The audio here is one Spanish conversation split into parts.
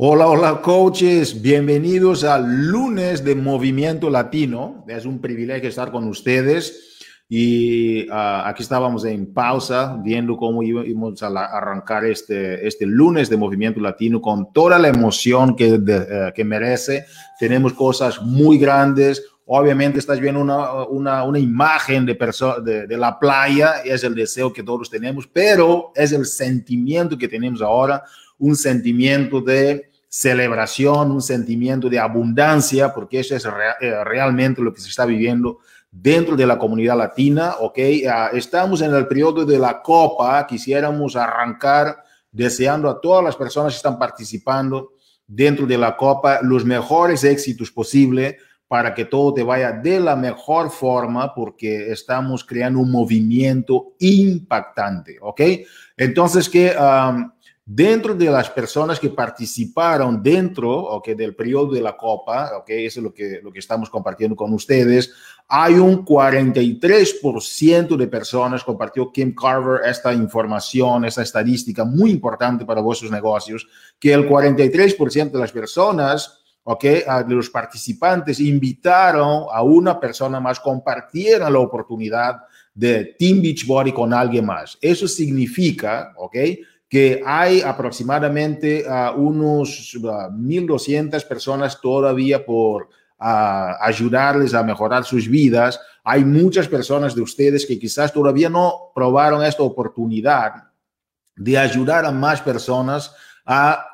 Hola, hola coaches, bienvenidos al lunes de Movimiento Latino. Es un privilegio estar con ustedes y uh, aquí estábamos en pausa viendo cómo íbamos a arrancar este, este lunes de Movimiento Latino con toda la emoción que, de, uh, que merece. Tenemos cosas muy grandes. Obviamente estás viendo una, una, una imagen de, de, de la playa, es el deseo que todos tenemos, pero es el sentimiento que tenemos ahora, un sentimiento de celebración, un sentimiento de abundancia, porque eso es re eh, realmente lo que se está viviendo dentro de la comunidad latina, ¿ok? Uh, estamos en el periodo de la Copa, quisiéramos arrancar deseando a todas las personas que están participando dentro de la Copa los mejores éxitos posibles para que todo te vaya de la mejor forma, porque estamos creando un movimiento impactante, ¿ok? Entonces, que... Um, dentro de las personas que participaron dentro okay, del periodo de la Copa, okay, eso es lo que, lo que estamos compartiendo con ustedes, hay un 43% de personas, compartió Kim Carver esta información, esta estadística muy importante para vuestros negocios, que el 43% de las personas, okay, los participantes invitaron a una persona más, compartieran la oportunidad de Team Beachbody con alguien más. Eso significa, ¿ok? Que hay aproximadamente uh, unos uh, ah, 1.200 personas todavía por uh, ayudarles a mejorar sus vidas. Hay muchas personas de ustedes que quizás todavía no probaron esta oportunidad de ayudar a más personas a,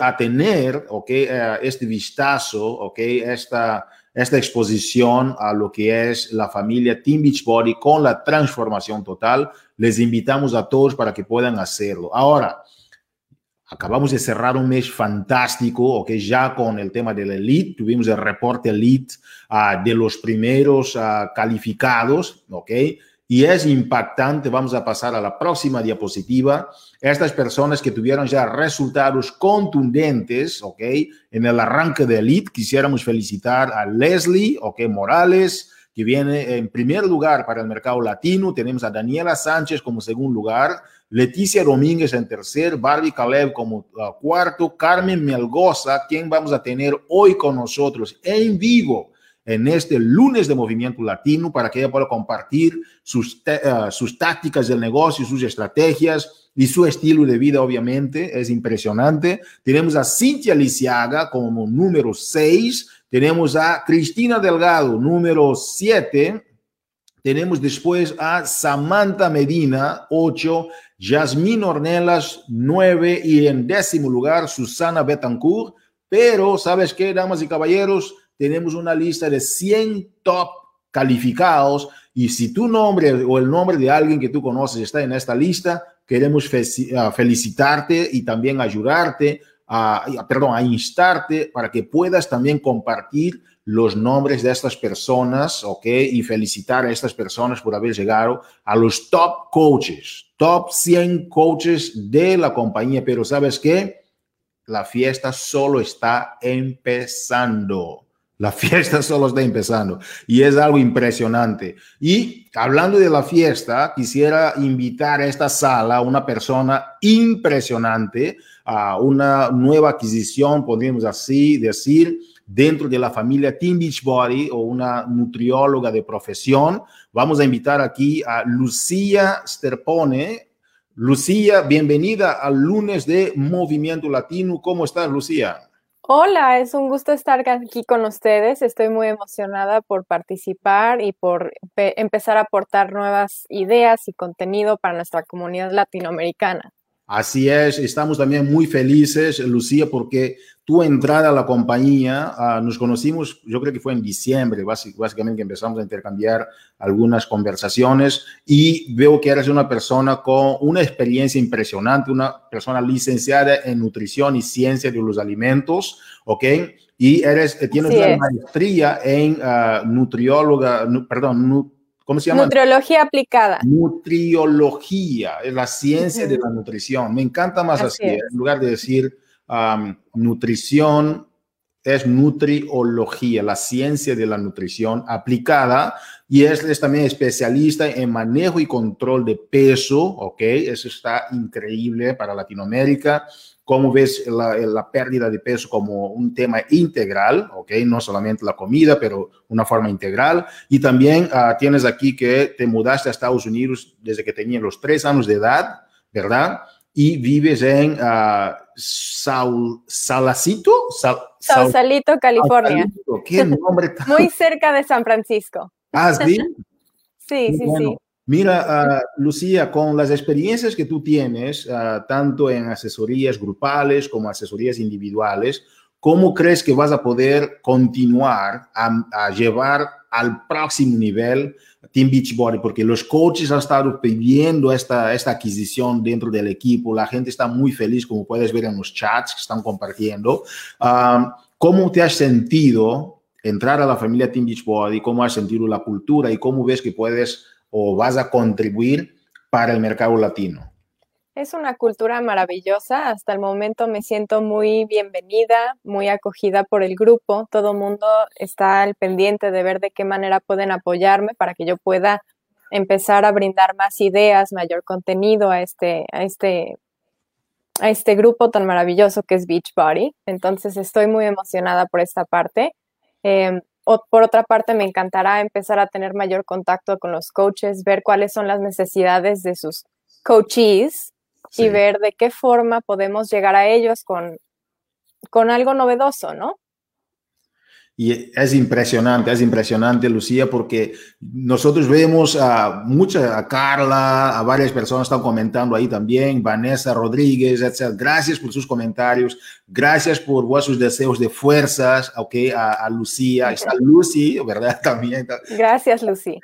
a tener okay, uh, este vistazo, okay, esta, esta exposición a lo que es la familia Team Beachbody con la transformación total. Les invitamos a todos para que puedan hacerlo. Ahora, acabamos de cerrar un mes fantástico, ok, ya con el tema del Elite, tuvimos el reporte Elite uh, de los primeros uh, calificados, ok, y es impactante, vamos a pasar a la próxima diapositiva, estas personas que tuvieron ya resultados contundentes, ok, en el arranque de Elite, quisiéramos felicitar a Leslie, ok, Morales, que viene en primer lugar para el mercado latino. Tenemos a Daniela Sánchez como segundo lugar, Leticia Domínguez en tercer, Barbie Caleb como uh, cuarto, Carmen Melgoza, quien vamos a tener hoy con nosotros en vivo en este lunes de Movimiento Latino para que ella pueda compartir sus, uh, sus tácticas del negocio, sus estrategias y su estilo de vida, obviamente, es impresionante. Tenemos a Cintia Lisiaga como número 6, tenemos a Cristina Delgado, número 7. Tenemos después a Samantha Medina, 8. Yasmín Ornelas, 9. Y en décimo lugar, Susana Betancourt. Pero, ¿sabes qué, damas y caballeros? Tenemos una lista de 100 top calificados. Y si tu nombre o el nombre de alguien que tú conoces está en esta lista, queremos ah, felicitarte y también ayudarte a, perdón, a instarte para que puedas también compartir los nombres de estas personas, ¿ok? Y felicitar a estas personas por haber llegado a los top coaches, top 100 coaches de la compañía. Pero ¿sabes qué? La fiesta solo está empezando. La fiesta solo está empezando y es algo impresionante. Y hablando de la fiesta, quisiera invitar a esta sala a una persona impresionante, a una nueva adquisición, podríamos así decir, dentro de la familia Team Beachbody o una nutrióloga de profesión. Vamos a invitar aquí a Lucía Sterpone. Lucía, bienvenida al lunes de Movimiento Latino. ¿Cómo estás, Lucía? Hola, es un gusto estar aquí con ustedes. Estoy muy emocionada por participar y por empezar a aportar nuevas ideas y contenido para nuestra comunidad latinoamericana. Así es, estamos también muy felices, Lucía, porque tu entrada a la compañía, uh, nos conocimos, yo creo que fue en diciembre, básicamente que empezamos a intercambiar algunas conversaciones y veo que eres una persona con una experiencia impresionante, una persona licenciada en nutrición y ciencia de los alimentos, ¿ok? Y eres, eh, tienes una maestría en uh, nutrióloga, nu, perdón, nu, ¿Cómo se llama? Nutriología aplicada. Nutriología, es la ciencia uh -huh. de la nutrición. Me encanta más así, así en lugar de decir um, nutrición, es nutriología, la ciencia de la nutrición aplicada y es, es, también especialista en manejo y control de peso, ¿ok? Eso está increíble para Latinoamérica. Cómo ves la, pérdida de peso como un tema integral, ¿ok? No solamente la comida, pero una forma integral. Y también ah, tienes aquí que te mudaste a Estados Unidos desde que tenías los tres años de edad, ¿verdad? Y vives en uh, Salacito. Sausalito, California. ¿Qué nombre Muy cerca de San Francisco. ¿Ah, sí? sí, sí, sí. Mira, ah, Lucía, con las experiencias que tú tienes, ah, tanto en asesorías grupales como asesorías individuales, ¿cómo crees que vas a poder continuar a, llevar al próximo nivel Team Beachbody? Porque los coaches han estado pidiendo esta, esta adquisición dentro del equipo, la gente está muy feliz, como puedes ver en los chats que están compartiendo. Ah, ¿Cómo te has sentido entrar a la familia Team Beachbody? ¿Cómo has sentido la cultura y cómo ves que puedes o vas a contribuir para el mercado latino? Es una cultura maravillosa. Hasta el momento me siento muy bienvenida, muy acogida por el grupo. Todo mundo está al pendiente de ver de qué manera pueden apoyarme para que yo pueda empezar a brindar más ideas, mayor contenido a este, a este, a este grupo tan maravilloso que es Beachbody. Entonces estoy muy emocionada por esta parte. Em, por otra parte, me encantará empezar a tener mayor contacto con los coaches, ver cuáles son las necesidades de sus coaches y ver de qué forma podemos llegar a ellos con, con algo novedoso, ¿no? Y es impresionante, es impresionante, Lucía, porque nosotros vemos a mucha, a Carla, a varias personas están comentando ahí también, Vanessa Rodríguez, etc. Gracias por sus comentarios, gracias por vuestros deseos de fuerzas, ok, a, Lucía, está Lucy, ¿verdad? También. Gracias, Lucy.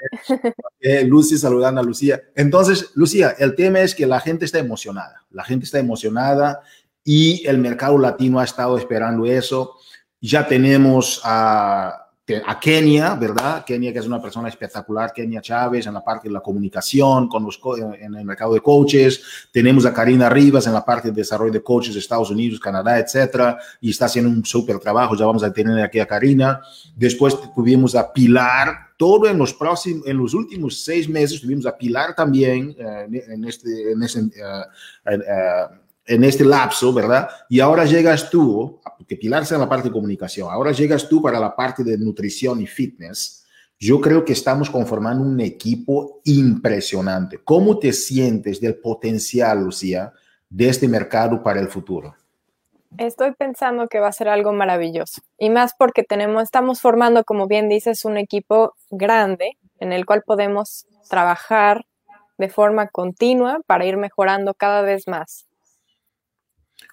Eh, Lucy saludando a Lucía. Entonces, Lucía, el tema es que la gente está emocionada, la gente está emocionada y el mercado latino ha estado esperando eso ya tenemos a, a, Kenia, ¿verdad? Kenia, que es una persona espectacular, Kenia Chávez, en la parte de la comunicación, con los, en el mercado de coaches. Tenemos a Karina Rivas en la parte de desarrollo de coaches de Estados Unidos, Canadá, etcétera, y está haciendo un súper trabajo. Ya vamos a tener aquí a Karina. Después tuvimos a Pilar, todo en los próximos, en los últimos seis meses tuvimos a Pilar también eh, en este, en este en este lapso, ¿verdad? Y ahora llegas tú, porque Pilar sea la parte de comunicación, ahora llegas tú para la parte de nutrición y fitness. Yo creo que estamos conformando un equipo impresionante. ¿Cómo te sientes del potencial, Lucía, de este mercado para el futuro? Estoy pensando que va a ser algo maravilloso. Y más porque tenemos, estamos formando, como bien dices, un equipo grande en el cual podemos trabajar de forma continua para ir mejorando cada vez más.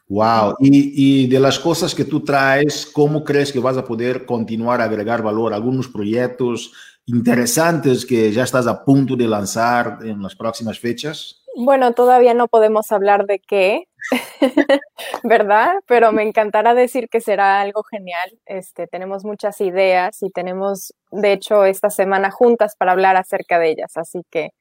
Wow, y, de las cosas que tú traes, ¿cómo crees que vas a poder continuar a agregar valor? ¿Algunos proyectos interesantes que ya estás a punto de lanzar en las próximas fechas? Bueno, todavía no podemos hablar de qué, ¿verdad? Pero me encantará decir que será algo genial. Este, tenemos muchas ideas y tenemos, de hecho, esta semana juntas para hablar acerca de ellas, así que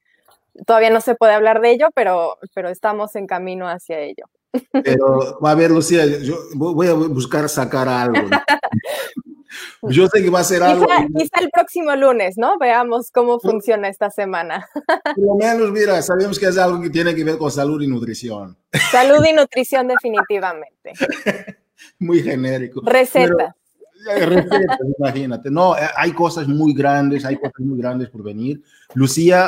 todavía no se puede hablar de ello, pero, pero estamos en camino hacia ello. Pero, a ver, Lucía, yo voy a buscar sacar algo. Yo sé que va a ser algo. Quizá, el próximo lunes, ¿no? Veamos cómo funciona esta semana. Por lo menos, mira, sabemos que es algo que tiene que ver con salud y nutrición. Salud y nutrición, definitivamente. Muy genérico. Receta. Imagínate. No, eh, hay cosas muy grandes, hay cosas muy grandes por venir. Lucía,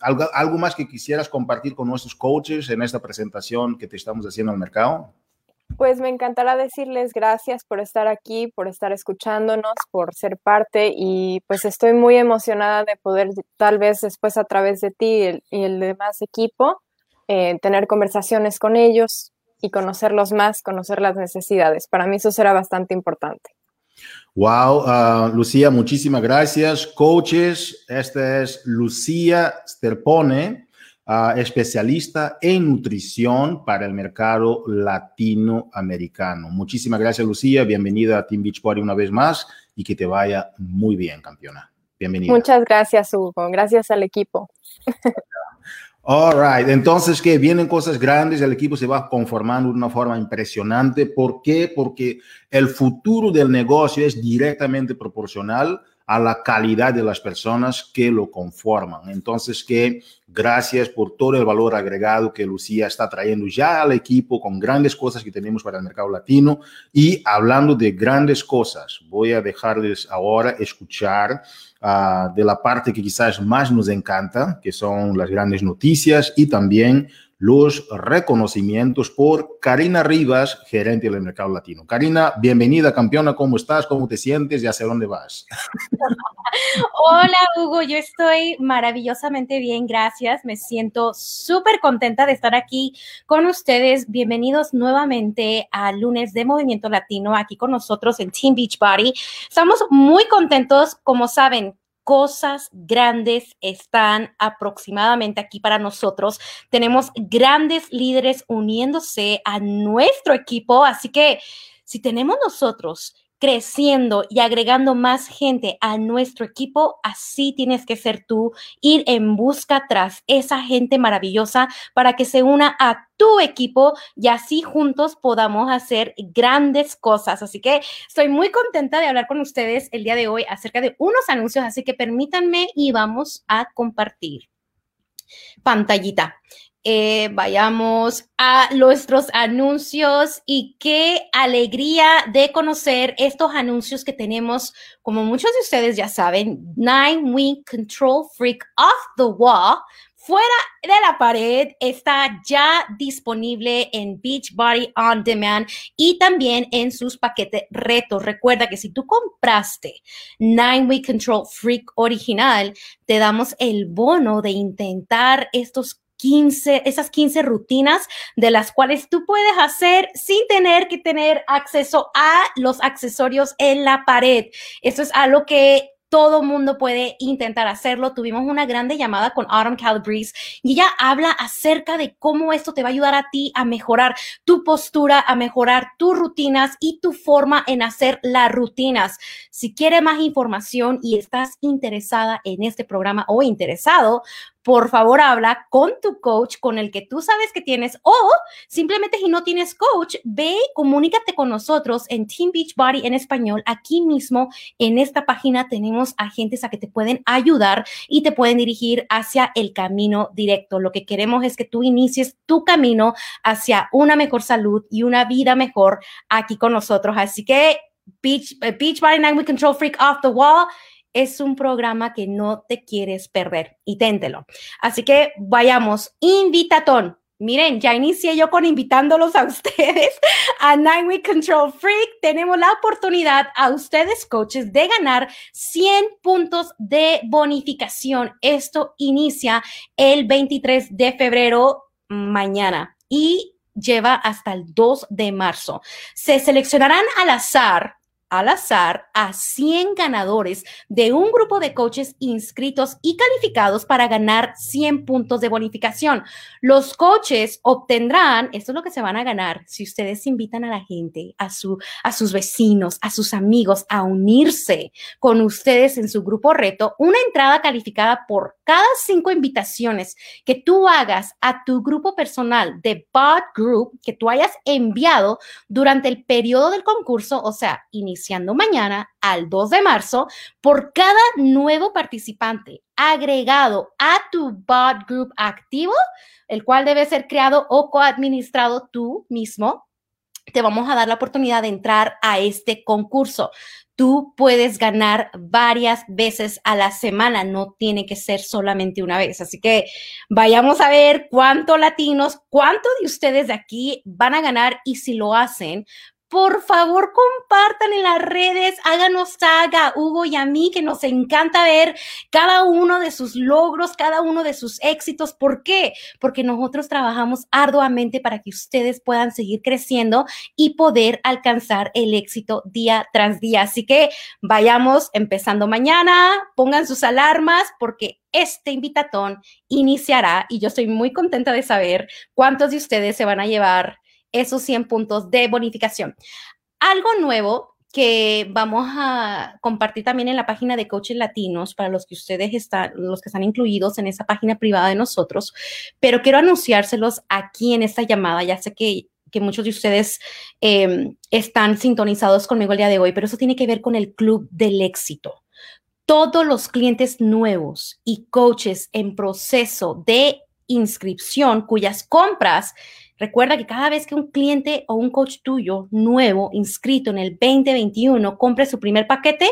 ¿algo, ¿algo más que quisieras compartir con nuestros coaches en esta presentación que te estamos haciendo al mercado? Pues me encantará decirles gracias por estar aquí, por estar escuchándonos, por ser parte y pues estoy muy emocionada de poder tal vez después a través de ti y el, demás equipo eh, tener conversaciones con ellos, y conocerlos más, conocer las necesidades. Para mí eso será bastante importante. Wow, ah, Lucía, muchísimas gracias. Coaches, esta es Lucía Sterpone, ah, especialista en nutrición para el mercado latinoamericano. Muchísimas gracias, Lucía. Bienvenida a Team Beachbody una vez más y que te vaya muy bien, campeona. Bienvenida. Muchas gracias, Hugo. Gracias al equipo. All right, entonces que vienen cosas grandes, el equipo se va conformando de una forma impresionante. ¿Por qué? Porque el futuro del negocio es directamente proporcional a la calidad de las personas que lo conforman. Entonces, que gracias por todo el valor agregado que Lucía está trayendo ya al equipo con grandes cosas que tenemos para el mercado latino. Y hablando de grandes cosas, voy a dejarles ahora escuchar uh, de la parte que quizás más nos encanta, que son las grandes noticias y también los reconocimientos por Karina Rivas, gerente del mercado latino. Karina, bienvenida campeona, ¿cómo estás? ¿Cómo te sientes y hacia dónde vas? Hola Hugo, yo estoy maravillosamente bien, gracias. Me siento súper contenta de estar aquí con ustedes. Bienvenidos nuevamente a lunes de Movimiento Latino aquí con nosotros en Team Beachbody. Estamos muy contentos, como saben, cosas grandes están aproximadamente aquí para nosotros. Tenemos grandes líderes uniéndose a nuestro equipo, así que si tenemos nosotros creciendo y agregando más gente a nuestro equipo, así tienes que ser tú, ir en busca tras esa gente maravillosa para que se una a tu equipo y así juntos podamos hacer grandes cosas. Así que estoy muy contenta de hablar con ustedes el día de hoy acerca de unos anuncios, así que permítanme y vamos a compartir pantallita. Eh, vayamos a nuestros anuncios y qué alegría de conocer estos anuncios que tenemos. Como muchos de ustedes ya saben, Nine Week Control Freak Off the Wall. Fuera de la pared está ya disponible en Beachbody On Demand y también en sus paquetes retos. Recuerda que si tú compraste Nine Week Control Freak original, te damos el bono de intentar estos 15, esas 15 rutinas de las cuales tú puedes hacer sin tener que tener acceso a los accesorios en la pared. Eso es algo que todo mundo puede intentar hacerlo. Tuvimos una grande llamada con Autumn Calabrese y ella habla acerca de cómo esto te va a ayudar a ti a mejorar tu postura, a mejorar tus rutinas y tu forma en hacer las rutinas. Si quieres más información y estás interesada en este programa o interesado, por favor habla con tu coach, con el que tú sabes que tienes, o simplemente si no tienes coach, ve y comunícate con nosotros en Team Beachbody en español. Aquí mismo en esta página tenemos agentes a que te pueden ayudar y te pueden dirigir hacia el camino directo. Lo que queremos es que tú inicies tu camino hacia una mejor salud y una vida mejor aquí con nosotros. Así que Beach, eh, Beachbody Night with Control Freak Off the Wall es un programa que no te quieres perder. Y. Así que vayamos, invitatón. Miren, ya inicié yo con invitándolos a ustedes a Nine Week Control Freak. Tenemos la oportunidad a ustedes, coaches, de ganar 100 puntos de bonificación. Esto inicia el 23 de febrero mañana y lleva hasta el 2 de marzo. Se seleccionarán al azar al azar a 100 ganadores de un grupo de coaches inscritos y calificados para ganar 100 puntos de bonificación. Los coaches obtendrán, esto es lo que se van a ganar, si ustedes invitan a la gente, a, su, a sus vecinos, a sus amigos a unirse con ustedes en su grupo reto, una entrada calificada por cada cinco invitaciones que tú hagas a tu grupo personal de Bot Group que tú hayas enviado durante el periodo del concurso, o sea, inicialmente iniciando mañana al 2 de marzo, por cada nuevo participante agregado a tu bot group activo, el cual debe ser creado o coadministrado tú mismo, te vamos a dar la oportunidad de entrar a este concurso. Tú puedes ganar varias veces a la semana, no tiene que ser solamente una vez. Así que vayamos a ver cuántos latinos, cuántos de ustedes de aquí van a ganar y si lo hacen, por favor compartan en las redes, háganos saga, Hugo y a mí, que nos encanta ver cada uno de sus logros, cada uno de sus éxitos. ¿Por qué? Porque nosotros trabajamos arduamente para que ustedes puedan seguir creciendo y poder alcanzar el éxito día tras día. Así que vayamos empezando mañana, pongan sus alarmas porque este invitatón iniciará y yo estoy muy contenta de saber cuántos de ustedes se van a llevar esos 100 puntos de bonificación. Algo nuevo que vamos a compartir también en la página de Coaches Latinos para los que ustedes están, los que están incluidos en esa página privada de nosotros, pero quiero anunciárselos aquí en esta llamada. Ya sé que, que muchos de ustedes em, están sintonizados conmigo el día de hoy, pero eso tiene que ver con el Club del Éxito todos los clientes nuevos y coaches en proceso de inscripción cuyas compras Recuerda que cada vez que un cliente o un coach tuyo nuevo inscrito en el 2021 compre su primer paquete,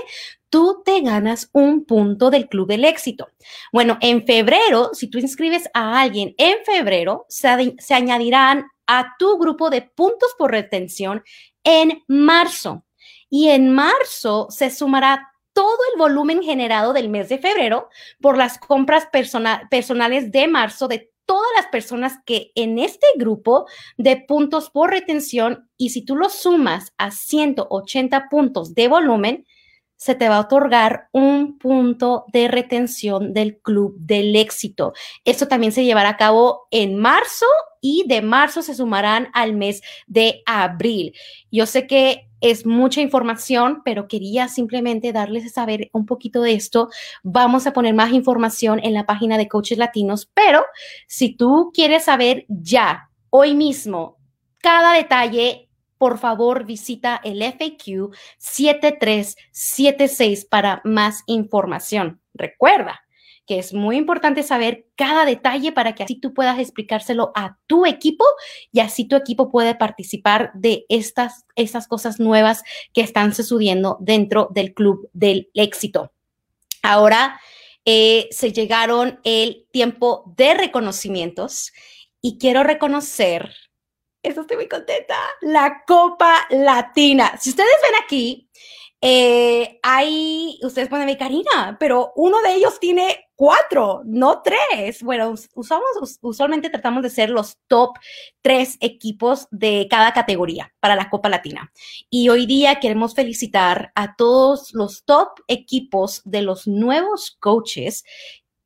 tú te ganas un punto del Club del Éxito. Bueno, en febrero, si tú inscribes a alguien en febrero, se, se añadirán a tu grupo de puntos por retención en marzo. Y en marzo se sumará todo el volumen generado del mes de febrero por las compras personales de marzo de todas las personas que en este grupo de puntos por retención y si tú lo sumas a 180 puntos de volumen, se te va a otorgar un punto de retención del Club del Éxito. Esto también se llevará a cabo en marzo y de marzo se sumarán al mes de abril. Yo sé que es mucha información, pero quería simplemente darles a saber un poquito de esto. Vamos a poner más información en la página de Coaches Latinos, pero si tú quieres saber ya, hoy mismo, cada detalle, por favor visita el FAQ 7376 para más información. Recuerda, que es muy importante saber cada detalle para que así tú puedas explicárselo a tu equipo y así tu equipo puede participar de estas, cosas nuevas que están sucediendo dentro del club del éxito. Ahora eh, se llegaron el tiempo de reconocimientos y quiero reconocer, eso estoy muy contenta, la Copa Latina. Si ustedes ven aquí, eh, hay, ustedes pueden ver, Karina, pero uno de ellos tiene cuatro, no tres. Bueno, usamos, usualmente tratamos de ser los top tres equipos de cada categoría para la Copa Latina. Y hoy día queremos felicitar a todos los top equipos de los nuevos coaches.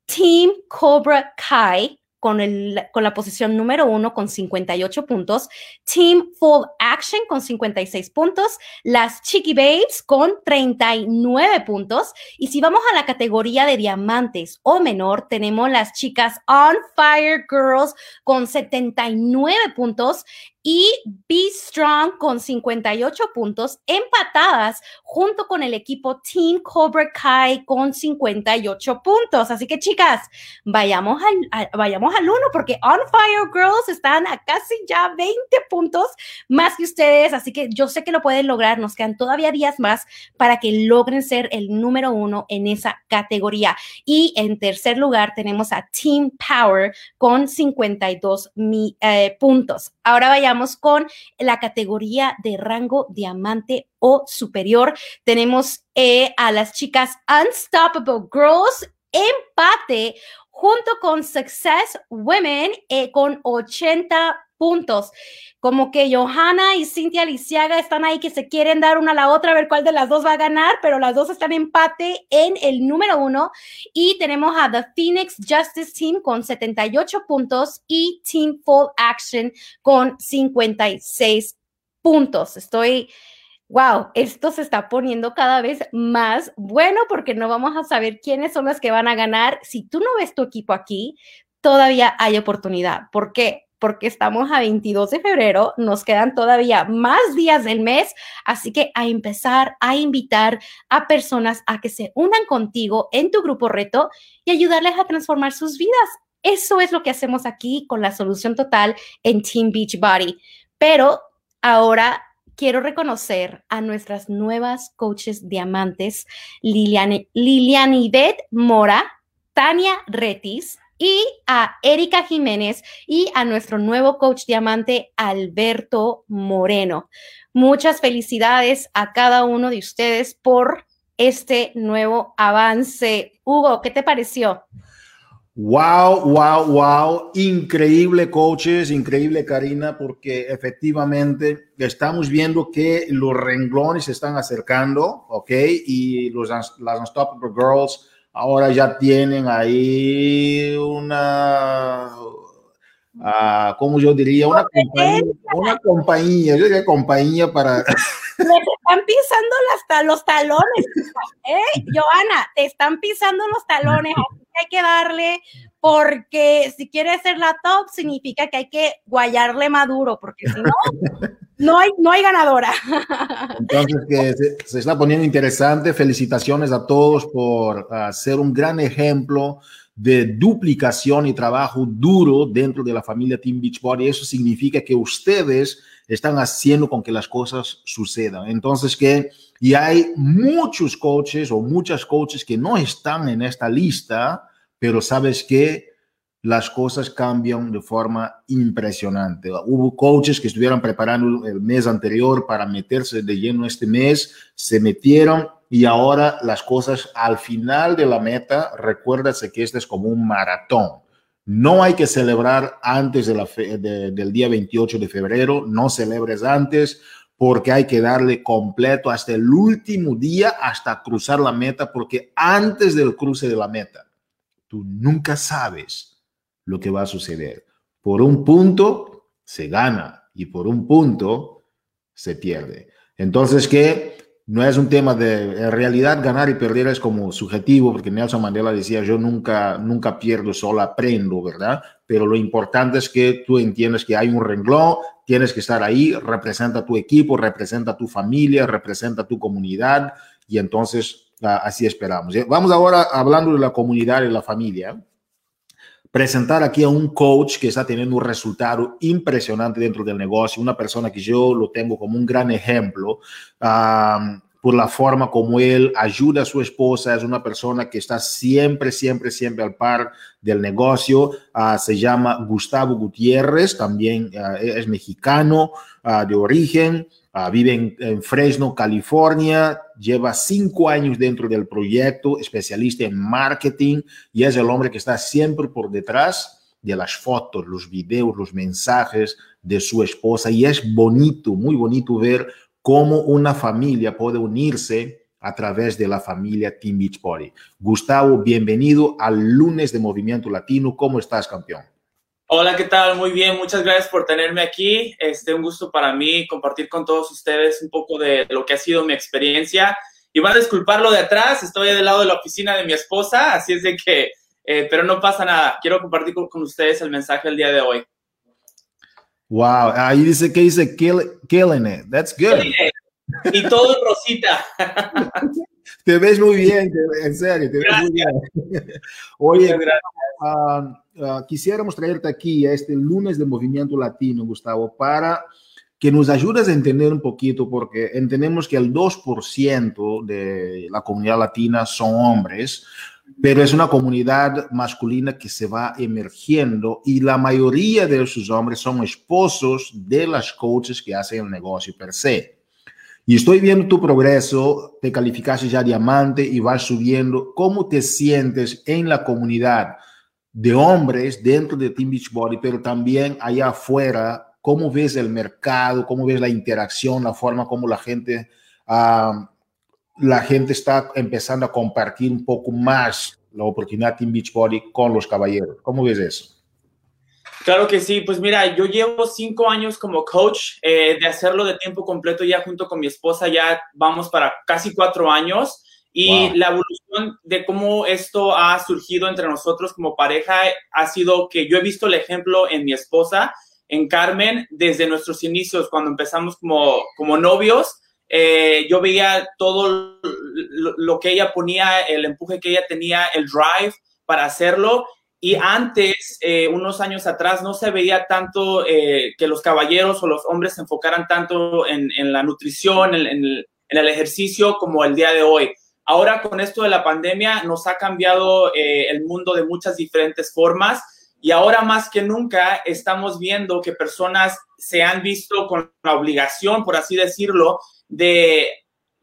Team Cobra Kai con, el, con la posición número uno con 58 puntos, Team Full Action con 56 puntos, las Chicky Babes con 39 puntos. Y si vamos a la categoría de diamantes o menor, tenemos las chicas On Fire Girls con 79 puntos y Be Strong con 58 puntos empatadas junto con el equipo Team Cobra Kai con 58 puntos. Así que chicas, vayamos al, vayamos al uno porque On Fire Girls están a casi ya 20 puntos más que ustedes. Así que yo sé que lo pueden lograr. Nos quedan todavía días más para que logren ser el número uno en esa categoría. Y en tercer lugar tenemos a Team Power con 52 eh, puntos. Ahora vayamos con la categoría de rango diamante o superior. Tenemos eh, a las chicas Unstoppable Girls empate junto con Success Women eh, con 80 puntos. Como que Johanna y Cintia Lisiaga están ahí que se quieren dar una a la otra a ver cuál de las dos va a ganar, pero las dos están en empate en el número uno. Y tenemos a The Phoenix Justice Team con 78 puntos y Team Full Action con 56 puntos. Estoy wow, esto se está poniendo cada vez más bueno porque no vamos a saber quiénes son las que van a ganar. Si tú no ves tu equipo aquí, todavía hay oportunidad. ¿Por qué? Porque estamos a 22 de febrero, nos quedan todavía más días del mes, así que a empezar a invitar a personas a que se unan contigo en tu grupo reto y ayudarles a transformar sus vidas. Eso es lo que hacemos aquí con la solución total en Team Beachbody. Pero ahora quiero reconocer a nuestras nuevas coaches diamantes, Lilian, Lilianidet Mora, Tania Retis y a Erika Jiménez y a nuestro nuevo coach diamante, Alberto Moreno. Muchas felicidades a cada uno de ustedes por este nuevo avance. Hugo, ¿qué te pareció? Wow, wow, wow. Increíble, coaches, increíble, Karina, porque efectivamente estamos viendo que los renglones se están acercando, ¿ok? Y los, las Unstoppable Girls ahora ya tienen ahí una, uh, ¿cómo yo diría? Una compañía, una compañía, yo diría compañía para... Les están pisando los talones, ¿eh? Joana, te están pisando los talones hay que darle porque si quiere ser la top significa que hay que guayarle maduro, porque si no, no hay, no hay ganadora. Entonces, que se, está poniendo interesante. Felicitaciones a todos por uh, ser un gran ejemplo de duplicación y trabajo duro dentro de la familia Team Beachbody. Eso significa que ustedes están haciendo con que las cosas sucedan. Entonces, que y hay muchos coaches o muchas coaches que no están en esta lista, pero sabes que las cosas cambian de forma impresionante. Hubo coaches que estuvieron preparando el mes anterior para meterse de lleno este mes, se metieron y ahora las cosas al final de la meta, recuérdase que este es como un maratón. No hay que celebrar antes del día 28 de febrero, no celebres antes porque hay que darle completo hasta el último día, hasta cruzar la meta, porque antes del cruce de la meta, tú nunca sabes lo que va a suceder. Por un punto se gana y por un punto se pierde. Entonces, que no es un tema de, en realidad ganar y perder es como subjetivo, porque Nelson Mandela decía, yo nunca, nunca pierdo, solo aprendo, ¿verdad? Pero lo importante es que tú entiendes que hay un renglón, tienes que estar ahí, representa tu equipo, representa tu familia, representa tu comunidad, y entonces así esperamos. Vamos ahora hablando de la comunidad y la familia presentar aquí a un coach que está teniendo un resultado impresionante dentro del negocio, una persona que yo lo tengo como un gran ejemplo. por la forma como él ayuda a su esposa, es una persona que está siempre, siempre, siempre al par del negocio. Ah, se llama Gustavo Gutiérrez, también ah, es mexicano ah, de origen. Ah, vive en, Fresno, California, lleva cinco años dentro del proyecto, especialista en marketing y es el hombre que está siempre por detrás de las fotos, los videos, los mensajes de su esposa y es bonito, muy bonito ver cómo una familia puede unirse a través de la familia Team Beachbody. Gustavo, bienvenido al lunes de Movimiento Latino. ¿Cómo estás, campeón? Hola, ¿qué tal? Muy bien, muchas gracias por tenerme aquí. Este, un gusto para mí compartir con todos ustedes un poco de lo que ha sido mi experiencia. Y van a disculpar lo de atrás, estoy del lado de la oficina de mi esposa, así es de que, eh, pero no pasa nada. Quiero compartir con, ustedes el mensaje del día de hoy. Wow, ahí dice que dice killing it. That's good. Y todo rosita. te ves muy bien, en serio, te ves muy bien. Oye, uh, uh, quisiéramos traerte aquí a este lunes de Movimiento Latino, Gustavo, para que nos ayudes a entender un poquito, porque entendemos que el 2% de la comunidad latina son hombres, pero es una comunidad masculina que se va emergiendo y la mayoría de esos hombres son esposos de las coaches que hacen el negocio per se. Y estoy viendo tu progreso, te calificaste ya diamante y vas subiendo. ¿Cómo te sientes en la comunidad de hombres dentro de Team Beachbody, pero también allá afuera? ¿Cómo ves el mercado? ¿Cómo ves la interacción, la forma como la gente, uh, la gente está empezando a compartir un poco más la oportunidad Team Beachbody con los caballeros? ¿Cómo ves eso? Claro que sí, pues mira, yo llevo cinco años como coach, eh, de hacerlo de tiempo completo ya junto con mi esposa, ya vamos para casi cuatro años y la evolución de cómo esto ha surgido entre nosotros como pareja ha sido que yo he visto el ejemplo en mi esposa, en Carmen, desde nuestros inicios, cuando empezamos como, como novios. Eh, yo veía todo lo que ella ponía, el empuje que ella tenía, el drive para hacerlo y antes, eh, unos años atrás, no se veía tanto eh, que los caballeros o los hombres se enfocaran tanto en, la nutrición, en, el, ejercicio como el día de hoy. Ahora con esto de la pandemia nos ha cambiado eh, el mundo de muchas diferentes formas y ahora más que nunca estamos viendo que personas se han visto con la obligación, por así decirlo, de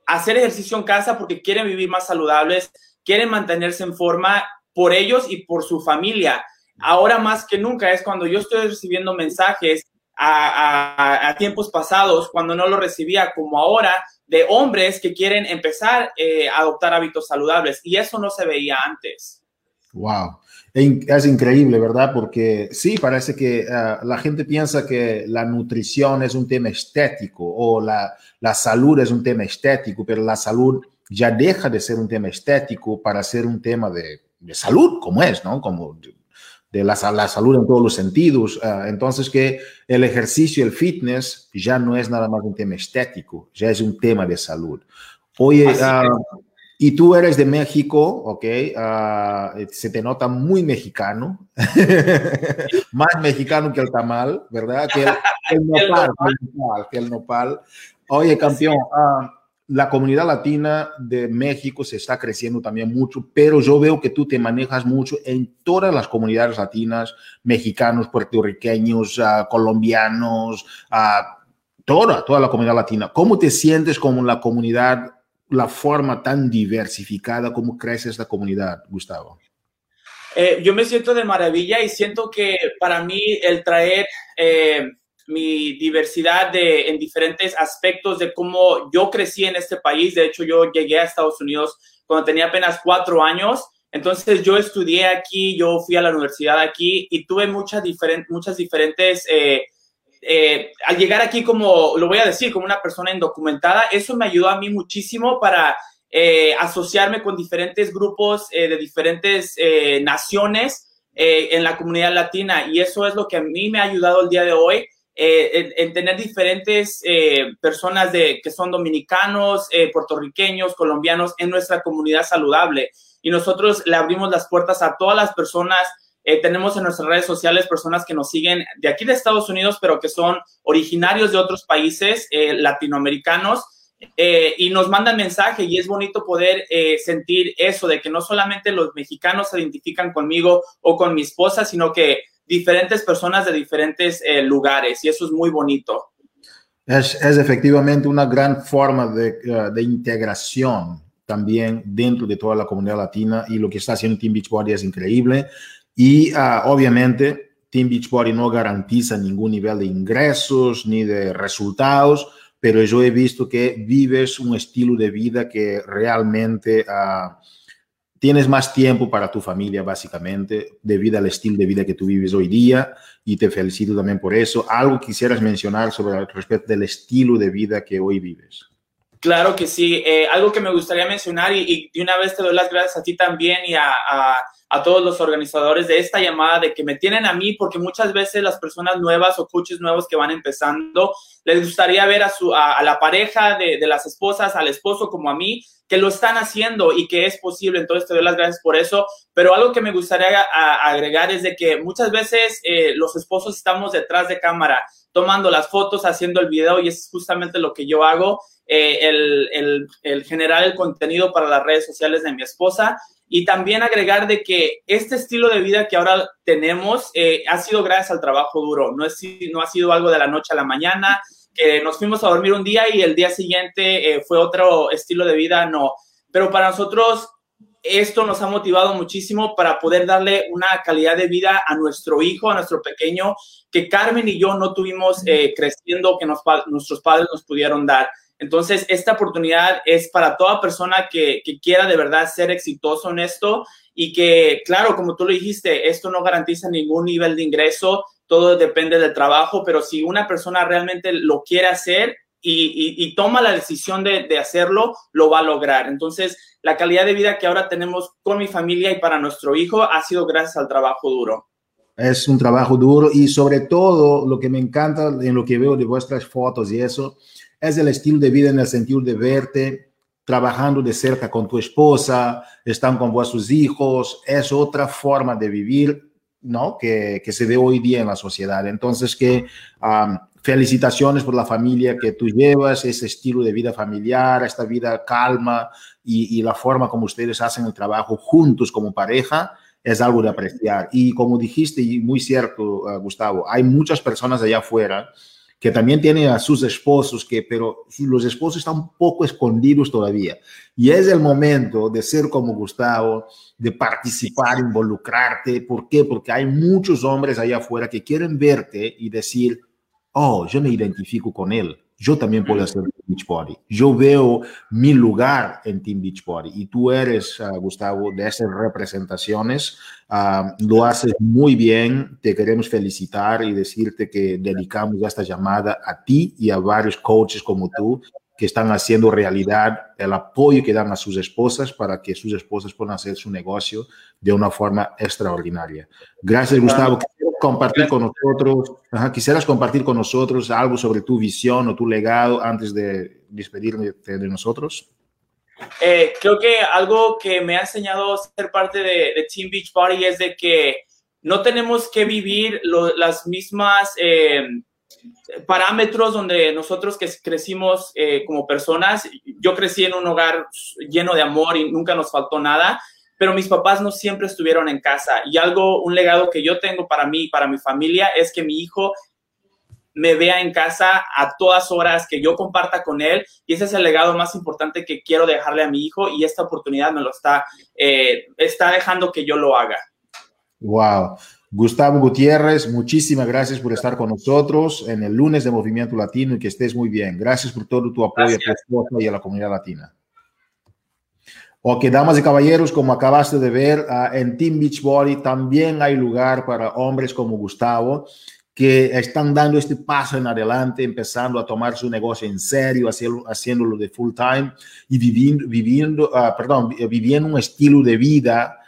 hacer ejercicio en casa porque quieren vivir más saludables, quieren mantenerse en forma por ellos y por su familia. Ahora más que nunca es cuando yo estoy recibiendo mensajes a, tiempos pasados, cuando no lo recibía, como ahora, de hombres que quieren empezar eh, a adoptar hábitos saludables. Y eso no se veía antes. Wow. Es increíble, ¿verdad? Porque sí, parece que ah, la gente piensa que la nutrición es un tema estético o la, la salud es un tema estético, pero la salud ya deja de ser un tema estético para ser un tema de, de salud, como es, ¿no? Como de la, la, salud en todos los sentidos. Uh, entonces, que el ejercicio, el fitness, ya no es nada más un tema estético, ya es un tema de salud. Oye, uh, y tú eres de México, ¿ok? Uh, se te nota muy mexicano, más mexicano que el tamal, ¿verdad? Que el, el, nopal, el nopal, que el nopal. Oye, campeón, la comunidad latina de México se está creciendo también mucho, pero yo veo que tú te manejas mucho en todas las comunidades latinas, mexicanos, puertorriqueños, uh, colombianos, uh, toda, toda la comunidad latina. ¿Cómo te sientes como la comunidad, la forma tan diversificada, cómo crece esta comunidad, Gustavo? Eh, yo me siento de maravilla y siento que para mí el traer... Eh, mi diversidad de, en diferentes aspectos de cómo yo crecí en este país. De hecho, yo llegué a Estados Unidos cuando tenía apenas cuatro años. Entonces yo estudié aquí, yo fui a la universidad aquí y tuve muchas, diferentes muchas diferentes... Eh, eh, al llegar aquí como, lo voy a decir, como una persona indocumentada, eso me ayudó a mí muchísimo para eh, asociarme con diferentes grupos de diferentes naciones en la comunidad latina. Y eso es lo que a mí me ha ayudado el día de hoy eh, en, tener diferentes eh, personas de, que son dominicanos, eh, puertorriqueños, colombianos en nuestra comunidad saludable. Y nosotros le abrimos las puertas a todas las personas. tenemos en nuestras redes sociales personas que nos siguen de aquí de Estados Unidos, pero que son originarios de otros países latinoamericanos. y nos mandan mensaje y es bonito poder sentir eso de que no solamente los mexicanos se identifican conmigo o con mi esposa, sino que diferentes personas de diferentes eh, lugares y eso es muy bonito. Es, es efectivamente una gran forma de, uh, de, integración también dentro de toda la comunidad latina y lo que está haciendo Team Beachbody es increíble y uh, obviamente Team Beachbody no garantiza ningún nivel de ingresos ni de resultados, pero yo he visto que vives un estilo de vida que realmente uh, tienes más tiempo para tu familia, básicamente, debido al estilo de vida que tú vives hoy día, y te felicito también por eso. ¿Algo quisieras mencionar sobre respecto del estilo de vida que hoy vives? Claro que sí. Eh, algo que me gustaría mencionar, y, y, de una vez te doy las gracias a ti también y a, a, a, todos los organizadores de esta llamada, de que me tienen a mí, porque muchas veces las personas nuevas o coaches nuevos que van empezando, les gustaría ver a, su, a, la pareja de, de las esposas, al esposo como a mí, que lo están haciendo y que es posible. Entonces te doy las gracias por eso. Pero algo que me gustaría agregar es de que muchas veces eh, los esposos estamos detrás de cámara tomando las fotos, haciendo el video y es justamente lo que yo hago, eh, el, el, el, generar el contenido para las redes sociales de mi esposa y también agregar de que este estilo de vida que ahora tenemos eh, ha sido gracias al trabajo duro, no, es, no ha sido algo de la noche a la mañana, que nos fuimos a dormir un día y el día siguiente eh, fue otro estilo de vida, no. Pero para nosotros esto nos ha motivado muchísimo para poder darle una calidad de vida a nuestro hijo, a nuestro pequeño, que Carmen y yo no tuvimos eh, creciendo, que nuestros padres nos pudieron dar. Entonces, esta oportunidad es para toda persona que, quiera de verdad ser exitoso en esto y que, claro, como tú lo dijiste, esto no garantiza ningún nivel de ingreso, todo depende del trabajo, pero si una persona realmente lo quiere hacer y toma la decisión de, de, hacerlo, lo va a lograr. Entonces, la calidad de vida que ahora tenemos con mi familia y para nuestro hijo ha sido gracias al trabajo duro. Es un trabajo duro y sobre todo lo que me encanta en lo que veo de vuestras fotos y eso es el estilo de vida en el sentido de verte trabajando de cerca con tu esposa, están con vuestros hijos, es otra forma de vivir ¿no? Que, que, se ve hoy día en la sociedad. Entonces, que felicitaciones por la familia que tú llevas, ese estilo de vida familiar, esta vida calma y, y, la forma como ustedes hacen el trabajo juntos como pareja es algo de apreciar. Y como dijiste, y muy cierto, uh, Gustavo, hay muchas personas allá afuera que también tienen a sus esposos, que, pero los esposos están un poco escondidos todavía. Y es el momento de ser como Gustavo, de participar, involucrarte. ¿Por qué? Porque hay muchos hombres allá afuera que quieren verte y decir, oh, yo me identifico con él, yo también puedo hacer Beachbody. Yo veo mi lugar en Team Beachbody y tú eres, uh, Gustavo, de esas representaciones. Uh, lo haces muy bien. Te queremos felicitar y decirte que dedicamos esta llamada a ti y a varios coaches como tú que están haciendo realidad el apoyo que dan a sus esposas para que sus esposas puedan hacer su negocio de una forma extraordinaria. Gracias, Gustavo. Compartir con nosotros, quisieras compartir con nosotros algo sobre tu visión o tu legado antes de despedirme de nosotros. Eh, creo que algo que me ha enseñado ser parte de, Team Beach Party es de que no tenemos que vivir las mismas eh, parámetros donde nosotros que crecimos eh, como personas, yo crecí en un hogar lleno de amor y nunca nos faltó nada, pero mis papás no siempre estuvieron en casa. Y algo, un legado que yo tengo para mí y para mi familia es que mi hijo me vea en casa a todas horas, que yo comparta con él. Y ese es el legado más importante que quiero dejarle a mi hijo y esta oportunidad me lo está, eh, está dejando que yo lo haga. Wow. Gustavo Gutiérrez, muchísimas gracias por estar con nosotros en el lunes de Movimiento Latino y que estés muy bien. Gracias por todo tu apoyo a tu esposa y a la comunidad latina. Ok, damas y caballeros, como acabaste de ver, ah, en Team Beachbody también hay lugar para hombres como Gustavo que están dando este paso en adelante, empezando a tomar su negocio en serio, haciendo, haciéndolo de full time y viviendo, viviendo, ah, perdón, viviendo un estilo de vida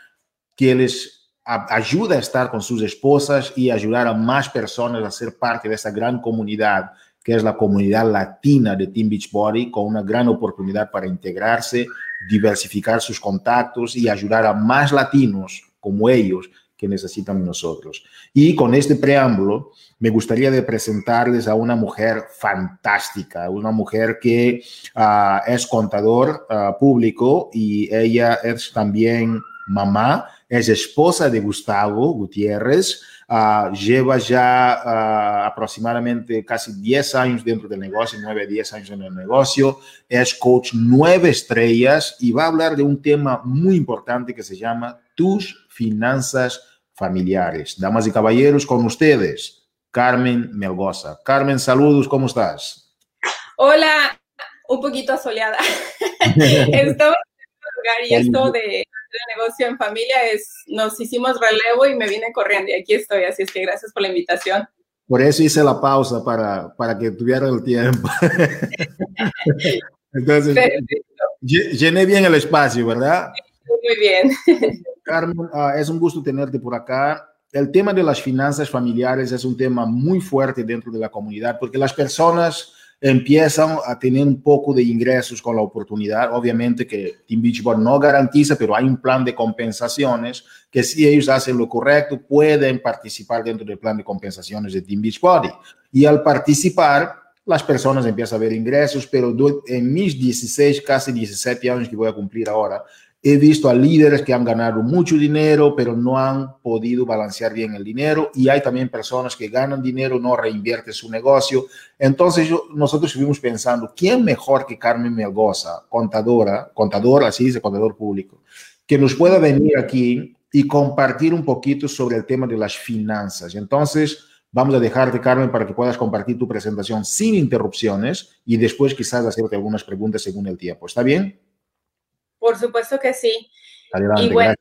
que les ayuda a estar con sus esposas y ayudar a más personas a ser parte de esa gran comunidad que es la comunidad latina de Team Beachbody, con una gran oportunidad para integrarse, diversificar sus contactos y ayudar a más latinos como ellos que necesitan nosotros. Y con este preámbulo, me gustaría de presentarles a una mujer fantástica, una mujer que ah, es contador ah, público y ella es también mamá es esposa de Gustavo Gutiérrez, ah, lleva ya ah, aproximadamente casi 10 años dentro del negocio, 9, 10 años en el negocio, es coach nueve estrellas y va a hablar de un tema muy importante que se llama tus finanzas familiares. Damas y caballeros, con ustedes, Carmen Melgoza. Carmen, saludos, ¿cómo estás? Hola, un poquito asoleada. Estoy en lugar y esto de negocio en familia es, nos hicimos relevo y me vine corriendo y aquí estoy, así es que gracias por la invitación. Por eso hice la pausa para, para que tuviera el tiempo. Entonces, llené bien el espacio, ¿verdad? Muy bien. Carmen, ah, es un gusto tenerte por acá. El tema de las finanzas familiares es un tema muy fuerte dentro de la comunidad porque las personas empiezan a tener un poco de ingresos con la oportunidad. Obviamente que Team Beachbody no garantiza, pero hay un plan de compensaciones que si ellos hacen lo correcto, pueden participar dentro del plan de compensaciones de Team Beachbody. Y al participar, las personas empiezan a ver ingresos, pero en mis 16, casi 17 años que voy a cumplir ahora, He visto a líderes que han ganado mucho dinero, pero no han podido balancear bien el dinero. Y hay también personas que ganan dinero, no reinvierten su negocio. Entonces nosotros estuvimos pensando, ¿quién mejor que Carmen Melgoza, contadora, contador, así dice, contador público, que nos pueda venir aquí y compartir un poquito sobre el tema de las finanzas? Entonces, vamos a dejarte, Carmen, para que puedas compartir tu presentación sin interrupciones y después quizás hacerte algunas preguntas según el tiempo. ¿Está bien? Por supuesto que sí. y bueno,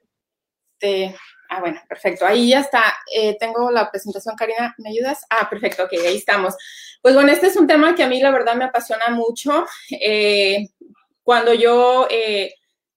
este, ah, bueno, perfecto. Ahí ya está. Eh, tengo la presentación, Karina, ¿me ayudas? Ah, perfecto, ok, ahí estamos. Pues bueno, este es un tema que a mí la verdad me apasiona mucho. Eh, cuando yo eh,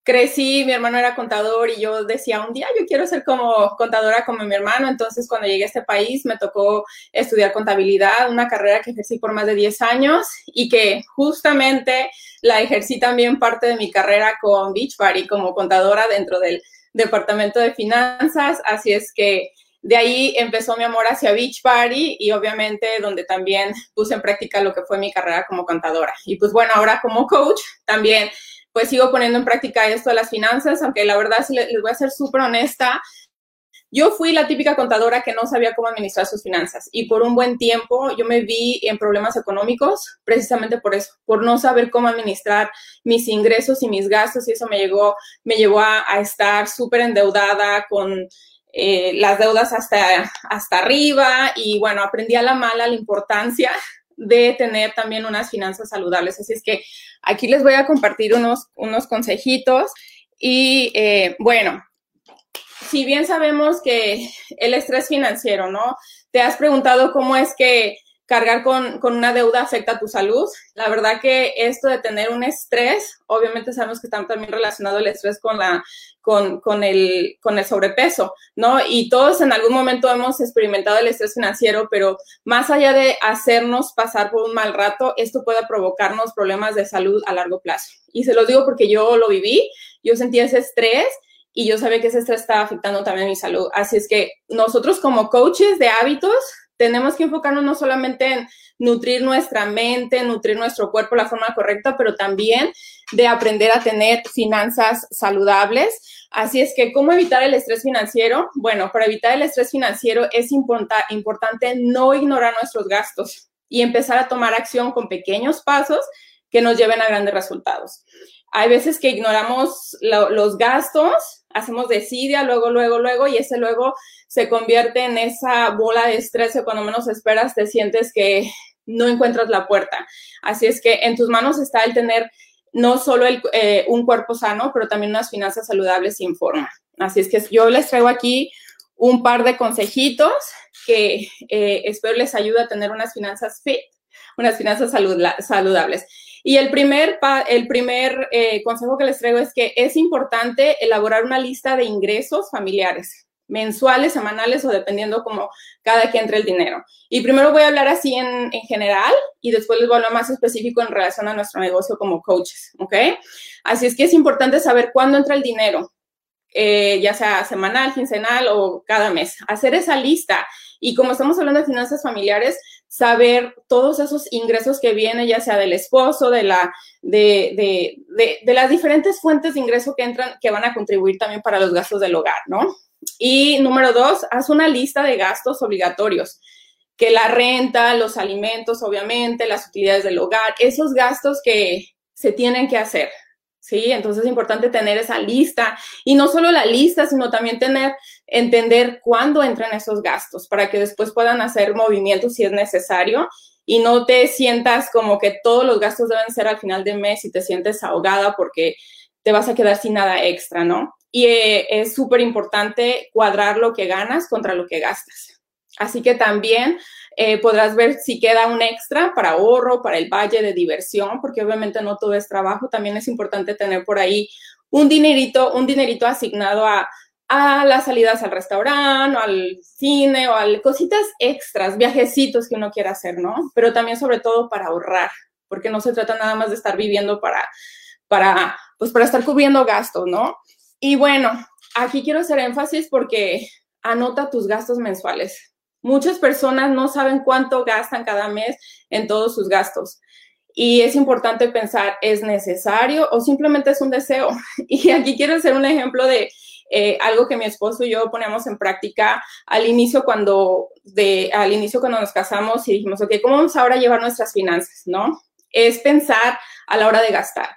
crecí, mi hermano era contador y yo decía, un día yo quiero ser como contadora como mi hermano. Entonces, cuando llegué a este país, me tocó estudiar contabilidad, una carrera que ejercí por más de 10 años y que justamente la ejercí también parte de mi carrera con Beachbody como contadora dentro del departamento de finanzas. Así es que de ahí empezó mi amor hacia Beachbody y obviamente donde también puse en práctica lo que fue mi carrera como contadora. Y pues bueno, ahora como coach también pues sigo poniendo en práctica esto de las finanzas, aunque la verdad, les voy a ser súper honesta, yo fui la típica contadora que no sabía cómo administrar sus finanzas y por un buen tiempo yo me vi en problemas económicos precisamente por eso, por no saber cómo administrar mis ingresos y mis gastos y eso me, llegó, me llevó a, estar súper endeudada con eh, las deudas hasta, hasta arriba y bueno, aprendí a la mala la importancia de tener también unas finanzas saludables. Así es que aquí les voy a compartir unos, unos consejitos. Y eh, bueno, si bien sabemos que el estrés financiero, ¿no? Te has preguntado cómo es que cargar con, una deuda afecta tu salud. La verdad que esto de tener un estrés, obviamente sabemos que está también relacionado el estrés con, la, con, con, el, con el sobrepeso, ¿no? Y todos en algún momento hemos experimentado el estrés financiero, pero más allá de hacernos pasar por un mal rato, esto puede provocarnos problemas de salud a largo plazo. Y se lo digo porque yo lo viví, yo sentía ese estrés y yo sabía que ese estrés estaba afectando también mi salud. Así es que nosotros como coaches de hábitos, tenemos que enfocarnos no solamente en nutrir nuestra mente, nutrir nuestro cuerpo de la forma correcta, pero también de aprender a tener finanzas saludables. Así es que, ¿cómo evitar el estrés financiero? Bueno, para evitar el estrés financiero es importante no ignorar nuestros gastos y empezar a tomar acción con pequeños pasos que nos lleven a grandes resultados. Hay veces que ignoramos los gastos, hacemos desidia, luego, luego, luego, y ese luego se convierte en esa bola de estrés que cuando menos esperas te sientes que no encuentras la puerta. Así es que en tus manos está el tener no solo eh, un cuerpo sano, pero también unas finanzas saludables sin forma. Así es que yo les traigo aquí un par de consejitos que eh, espero les ayude a tener unas finanzas fit, unas finanzas saludables. Y el primer, el primer eh, consejo que les traigo es que es importante elaborar una lista de ingresos familiares mensuales, semanales o dependiendo como cada que entre el dinero. Y primero voy a hablar así en, general y después les voy a hablar más específico en relación a nuestro negocio como coaches, ¿ok? Así es que es importante saber cuándo entra el dinero, eh, ya sea semanal, quincenal o cada mes. Hacer esa lista y como estamos hablando de finanzas familiares, saber todos esos ingresos que vienen, ya sea del esposo, de, la, de, de, de, de las diferentes fuentes de ingreso que entran, que van a contribuir también para los gastos del hogar, ¿no? Y número dos, haz una lista de gastos obligatorios, que la renta, los alimentos, obviamente, las utilidades del hogar, esos gastos que se tienen que hacer. ¿Sí? Entonces es importante tener esa lista y no solo la lista, sino también tener, entender cuándo entran esos gastos para que después puedan hacer movimientos si es necesario y no te sientas como que todos los gastos deben ser al final del mes y te sientes ahogada porque te vas a quedar sin nada extra, ¿no? Y eh, es súper importante cuadrar lo que ganas contra lo que gastas. Así que también eh, podrás ver si queda un extra para ahorro, para el valle de diversión, porque obviamente no todo es trabajo. También es importante tener por ahí un dinerito, un dinerito asignado a, a las salidas al restaurante o al cine o a cositas extras, viajecitos que uno quiera hacer, ¿no? Pero también sobre todo para ahorrar, porque no se trata nada más de estar viviendo para, para, pues para estar cubriendo gastos, ¿no? Y bueno, aquí quiero hacer énfasis porque anota tus gastos mensuales. Muchas personas no saben cuánto gastan cada mes en todos sus gastos. Y es importante pensar, ¿es necesario o simplemente es un deseo? Y aquí quiero hacer un ejemplo de eh, algo que mi esposo y yo poníamos en práctica al inicio cuando, al inicio cuando nos casamos y dijimos, ok, ¿cómo vamos ahora a llevar nuestras finanzas? ¿No? Es pensar a la hora de gastar.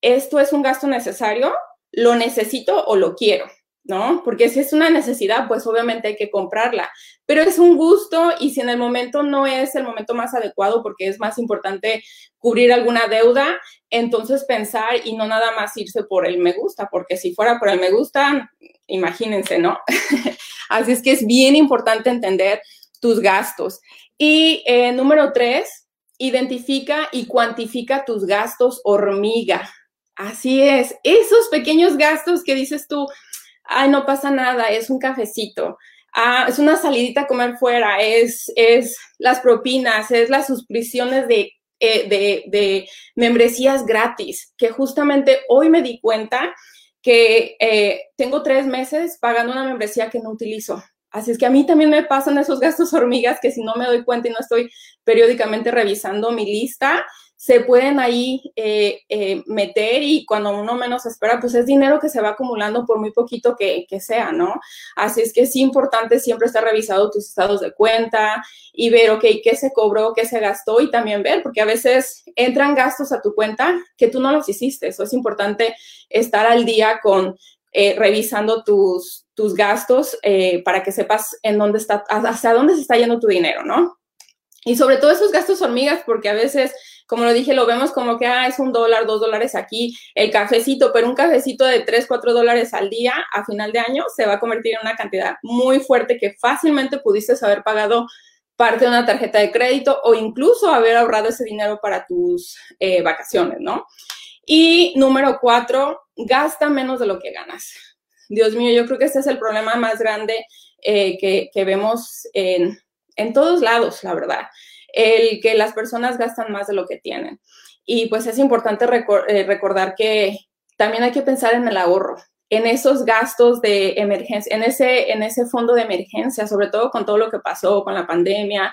¿Esto es un gasto necesario? lo necesito o lo quiero, ¿no? Porque si es una necesidad, pues obviamente hay que comprarla, pero es un gusto y si en el momento no es el momento más adecuado porque es más importante cubrir alguna deuda, entonces pensar y no nada más irse por el me gusta, porque si fuera por el me gusta, imagínense, ¿no? Así es que es bien importante entender tus gastos. Y eh, número tres, identifica y cuantifica tus gastos hormiga. Así es, esos pequeños gastos que dices tú, ay, no pasa nada, es un cafecito, ah, es una salidita a comer fuera, es, es las propinas, es las suscripciones de, eh, de, de, membresías gratis, que justamente hoy me di cuenta que eh, tengo tres meses pagando una membresía que no utilizo. Así es que a mí también me pasan esos gastos hormigas que si no me doy cuenta y no estoy periódicamente revisando mi lista, se pueden ahí eh, eh, meter y cuando uno menos espera, pues es dinero que se va acumulando por muy poquito que, sea, ¿no? Así es que es importante siempre estar revisando tus estados de cuenta y ver, ok, qué se cobró, qué se gastó y también ver, porque a veces entran gastos a tu cuenta que tú no los hiciste. Eso es importante estar al día con eh, revisando tus, tus gastos para que sepas en dónde está, hacia dónde se está yendo tu dinero, ¿no? Y sobre todo esos gastos hormigas, porque a veces como lo dije, lo vemos como que ah, es un dólar, dos dólares aquí, el cafecito, pero un cafecito de tres, cuatro dólares al día a final de año se va a convertir en una cantidad muy fuerte que fácilmente pudiste haber pagado parte de una tarjeta de crédito o incluso haber ahorrado ese dinero para tus eh, vacaciones, ¿no? Y número cuatro, gasta menos de lo que ganas. Dios mío, yo creo que este es el problema más grande eh, que, vemos en, todos lados, la verdad. El que las personas gastan más de lo que tienen. Y pues es importante eh, recordar que también hay que pensar en el ahorro, en esos gastos de emergencia, en ese, en ese fondo de emergencia, sobre todo con todo lo que pasó con la pandemia.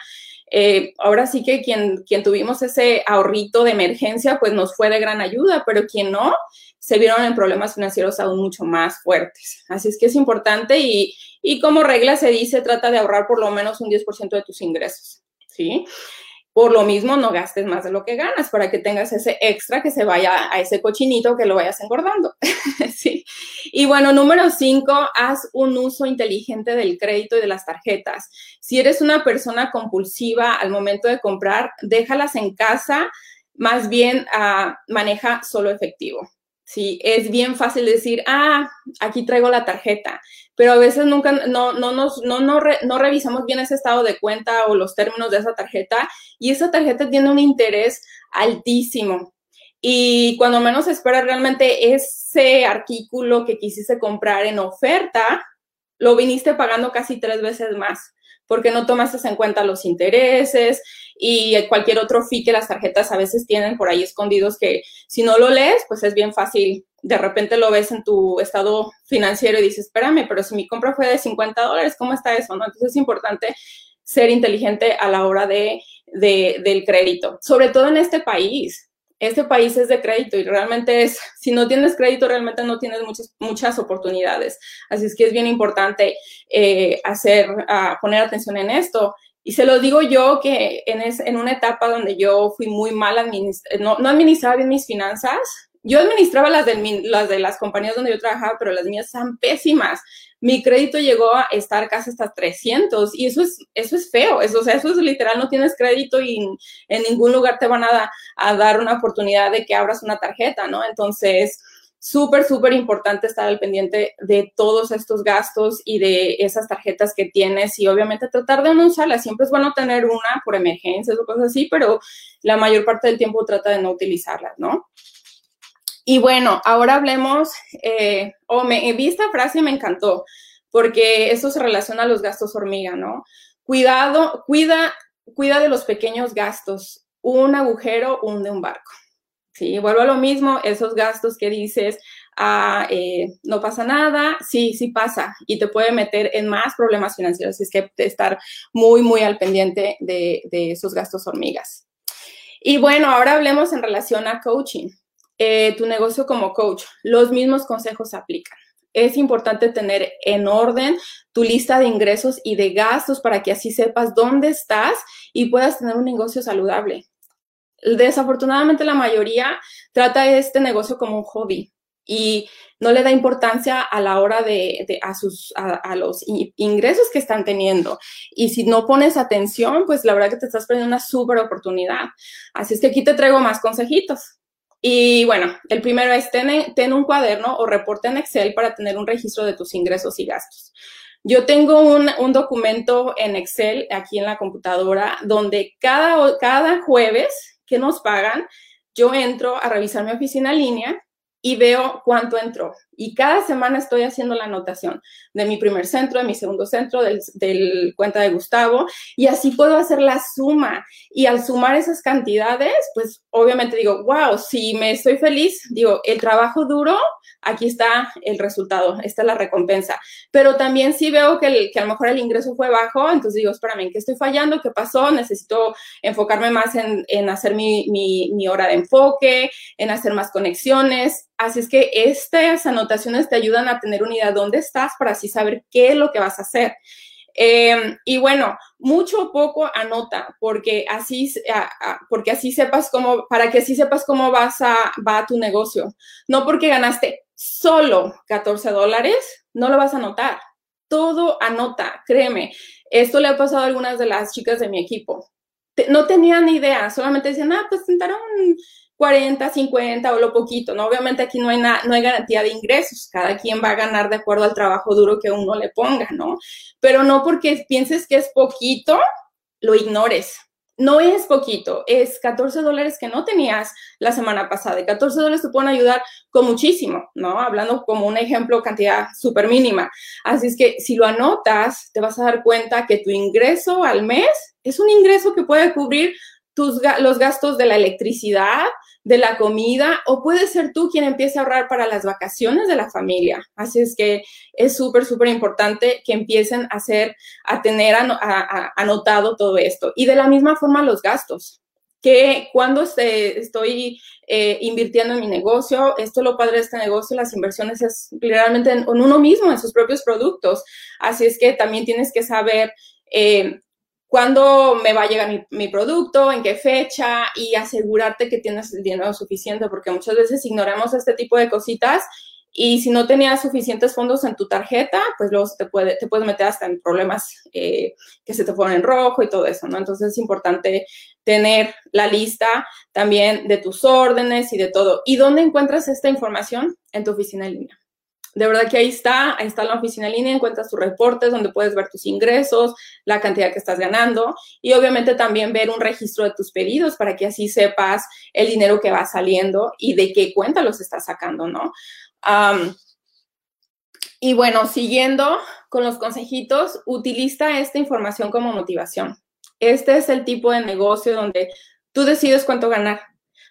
Eh, ahora sí que quien, quien tuvimos ese ahorrito de emergencia, pues nos fue de gran ayuda, pero quien no, se vieron en problemas financieros aún mucho más fuertes. Así es que es importante y, y como regla se dice, trata de ahorrar por lo menos un 10% de tus ingresos, ¿sí? Por lo mismo, no gastes más de lo que ganas para que tengas ese extra que se vaya a ese cochinito que lo vayas engordando. sí. Y bueno, número cinco, haz un uso inteligente del crédito y de las tarjetas. Si eres una persona compulsiva al momento de comprar, déjalas en casa, más bien uh, maneja solo efectivo. Sí, es bien fácil decir, ah, aquí traigo la tarjeta, pero a veces nunca, no, no, nos, no, no, no revisamos bien ese estado de cuenta o los términos de esa tarjeta y esa tarjeta tiene un interés altísimo. Y cuando menos espera realmente ese artículo que quisiste comprar en oferta, lo viniste pagando casi tres veces más porque no tomaste en cuenta los intereses y cualquier otro fee que las tarjetas a veces tienen por ahí escondidos que si no lo lees, pues es bien fácil. De repente lo ves en tu estado financiero y dices, espérame, pero si mi compra fue de 50 dólares, ¿cómo está eso? ¿no? Entonces es importante ser inteligente a la hora de, del crédito, sobre todo en este país este país es de crédito y realmente es, si no tienes crédito, realmente no tienes muchas, muchas oportunidades. Así es que es bien importante eh, hacer, poner atención en esto. Y se lo digo yo que en, en una etapa donde yo fui muy mal, no, no administraba bien mis finanzas, yo administraba las de, las de las compañías donde yo trabajaba, pero las mías están pésimas. Mi crédito llegó a estar casi hasta 300 y eso es, eso es feo. Eso es literal, no tienes crédito y en ningún lugar te van a, a dar una oportunidad de que abras una tarjeta, ¿no? Entonces, súper, súper importante estar al pendiente de todos estos gastos y de esas tarjetas que tienes y obviamente tratar de no usarlas. Siempre es bueno tener una por emergencias o cosas así, pero la mayor parte del tiempo trata de no utilizarlas, ¿no? Y bueno, ahora hablemos, eh, o me vi esta frase y me encantó, porque eso se relaciona a los gastos hormiga, ¿no? Cuidado, cuida, cuida de los pequeños gastos, un agujero hunde un barco. Sí, vuelvo a lo mismo, esos gastos que dices, ah, eh, no pasa nada, sí, sí pasa y te puede meter en más problemas financieros. Así es que estar muy, muy al pendiente de, de esos gastos hormigas. Y bueno, ahora hablemos en relación a coaching. Eh, tu negocio como coach, los mismos consejos se aplican. Es importante tener en orden tu lista de ingresos y de gastos para que así sepas dónde estás y puedas tener un negocio saludable. Desafortunadamente la mayoría trata este negocio como un hobby y no le da importancia a la hora de, a, sus, a, los ingresos que están teniendo. Y si no pones atención, pues la verdad que te estás perdiendo una súper oportunidad. Así es que aquí te traigo más consejitos. Y bueno, el primero es ten, un cuaderno o reporte en Excel para tener un registro de tus ingresos y gastos. Yo tengo un, documento en Excel aquí en la computadora donde cada, cada jueves que nos pagan, yo entro a revisar mi oficina línea y veo cuánto entró. Y cada semana estoy haciendo la anotación de mi primer centro, de mi segundo centro, del, cuenta de Gustavo, y así puedo hacer la suma. Y al sumar esas cantidades, pues obviamente digo, wow, si me estoy feliz, digo, el trabajo duro, aquí está el resultado, esta es la recompensa. Pero también si veo que, que a lo mejor el ingreso fue bajo, entonces digo, espérame, ¿en qué estoy fallando? ¿Qué pasó? Necesito enfocarme más en, en hacer mi, mi hora de enfoque, en hacer más conexiones Así es que estas anotaciones te ayudan a tener una idea de dónde estás para así saber qué es lo que vas a hacer. Em, y bueno, mucho o poco anota, porque así, porque así sepas cómo, para que así sepas cómo vas a, va tu negocio. No porque ganaste solo 14 dólares, no lo vas a anotar. Todo anota, créeme. Esto le ha pasado a algunas de las chicas de mi equipo. No tenían idea, solamente decían, ah, pues intentaron 40, 50 o lo poquito, ¿no? Obviamente aquí no hay, no hay garantía de ingresos, cada quien va a ganar de acuerdo al trabajo duro que uno le ponga, ¿no? Pero no porque pienses que es poquito, lo ignores. No es poquito, es 14 dólares que no tenías la semana pasada y 14 dólares te pueden ayudar con muchísimo, ¿no? Hablando como un ejemplo, cantidad súper mínima. Así es que si lo anotas, te vas a dar cuenta que tu ingreso al mes es un ingreso que puede cubrir tus, los gastos de la electricidad, de la comida o puede ser tú quien empiece a ahorrar para las vacaciones de la familia. Así es que es súper, súper importante que empiecen a hacer, a tener anotado todo esto. Y de la misma forma los gastos que cuando estoy eh, invirtiendo en mi negocio, esto lo padre de este negocio, las inversiones es realmente en, uno mismo, en sus propios productos. Así es que también tienes que saber eh, cuándo me va a llegar mi, producto, en qué fecha y asegurarte que tienes el dinero suficiente, porque muchas veces ignoramos este tipo de cositas y si no tenías suficientes fondos en tu tarjeta, pues luego te, puede, te puedes meter hasta en problemas eh, que se te ponen en rojo y todo eso, ¿no? Entonces es importante tener la lista también de tus órdenes y de todo. ¿Y dónde encuentras esta información? En tu oficina en línea de verdad que ahí está, ahí está la oficina en línea, encuentras tus reportes donde puedes ver tus ingresos, la cantidad que estás ganando y obviamente también ver un registro de tus pedidos para que así sepas el dinero que va saliendo y de qué cuenta los estás sacando, ¿no? y bueno, siguiendo con los consejitos, utiliza esta información como motivación. Este es el tipo de negocio donde tú decides cuánto ganar.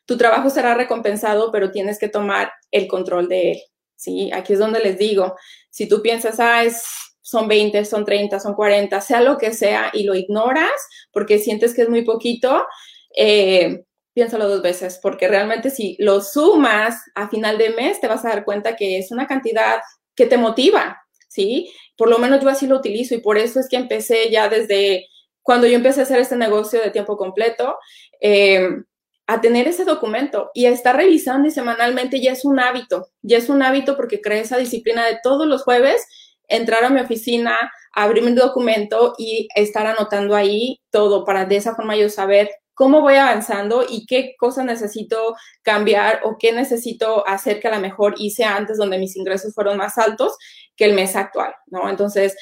Tu trabajo será recompensado, pero tienes que tomar el control de él. ¿Sí? Aquí es donde les digo, si tú piensas, ah, es, son 20, son 30, son 40, sea lo que sea, y lo ignoras porque sientes que es muy poquito, eh, piénsalo dos veces, porque realmente si lo sumas a final de mes, te vas a dar cuenta que es una cantidad que te motiva, ¿sí? Por lo menos yo así lo utilizo y por eso es que empecé ya desde cuando yo empecé a hacer este negocio de tiempo completo. Eh, a tener ese documento y a estar revisando y semanalmente ya es un hábito, ya es un hábito porque creé esa disciplina de todos los jueves entrar a mi oficina, abrir mi documento y estar anotando ahí todo para de esa forma yo saber cómo voy avanzando y qué cosas necesito cambiar o qué necesito hacer que a lo mejor hice antes donde mis ingresos fueron más altos que el mes actual, ¿no? Entonces,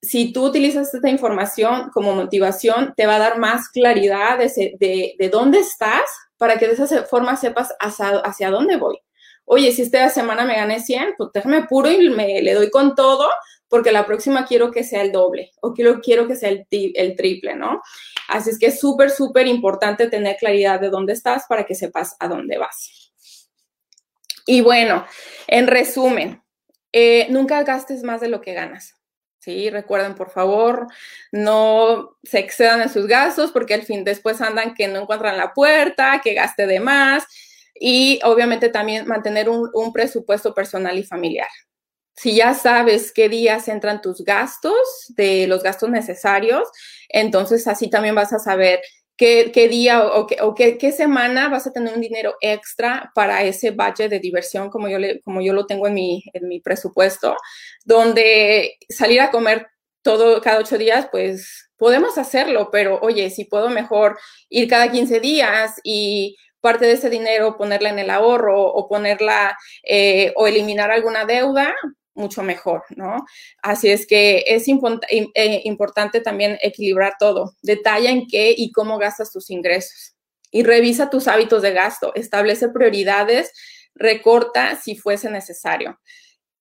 si tú utilizas esta información como motivación, te va a dar más claridad de, de, de dónde estás para que de esa forma sepas hacia, dónde voy. Oye, si esta semana me gané 100, pues déjame puro y me le doy con todo, porque la próxima quiero que sea el doble o quiero, quiero que sea el, el triple, ¿no? Así es que es súper, súper importante tener claridad de dónde estás para que sepas a dónde vas. Y bueno, en resumen, eh, nunca gastes más de lo que ganas. Recuerden, por favor, no se excedan en sus gastos porque al fin después andan que no encuentran la puerta, que gaste de más y obviamente también mantener un presupuesto personal y familiar. Si ya sabes qué días entran tus gastos, de los gastos necesarios, entonces así también vas a saber qué, día o, qué, qué, semana vas a tener un dinero extra para ese budget de diversión como yo, como yo lo tengo en mi, en mi presupuesto, donde salir a comer todo cada ocho días, pues podemos hacerlo, pero oye, si puedo mejor ir cada 15 días y parte de ese dinero ponerla en el ahorro o ponerla eh, o eliminar alguna deuda, mucho mejor, ¿no? Así es que es eh, importante también equilibrar todo. Detalla en qué y cómo gastas tus ingresos. Y revisa tus hábitos de gasto. Establece prioridades. Recorta si fuese necesario.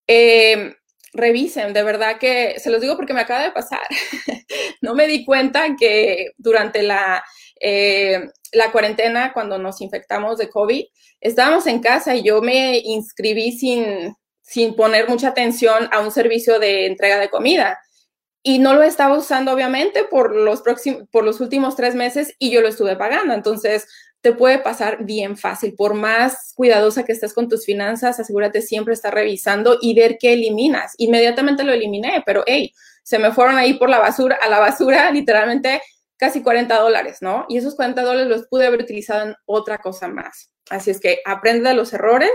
Em, revisen, de verdad que se los digo porque me acaba de pasar. no me di cuenta que durante la, eh, la cuarentena, cuando nos infectamos de COVID, estábamos en casa y yo me inscribí sin, sin poner mucha atención a un servicio de entrega de comida. Y no lo estaba usando, obviamente, por los, próximos, por los últimos tres meses y yo lo estuve pagando. Entonces, te puede pasar bien fácil. Por más cuidadosa que estés con tus finanzas, asegúrate siempre estar revisando y ver qué eliminas. Inmediatamente lo eliminé, pero hey, se me fueron ahí por la basura, a la basura, literalmente casi 40 dólares, ¿no? Y esos 40 dólares los pude haber utilizado en otra cosa más. Así es que aprende de los errores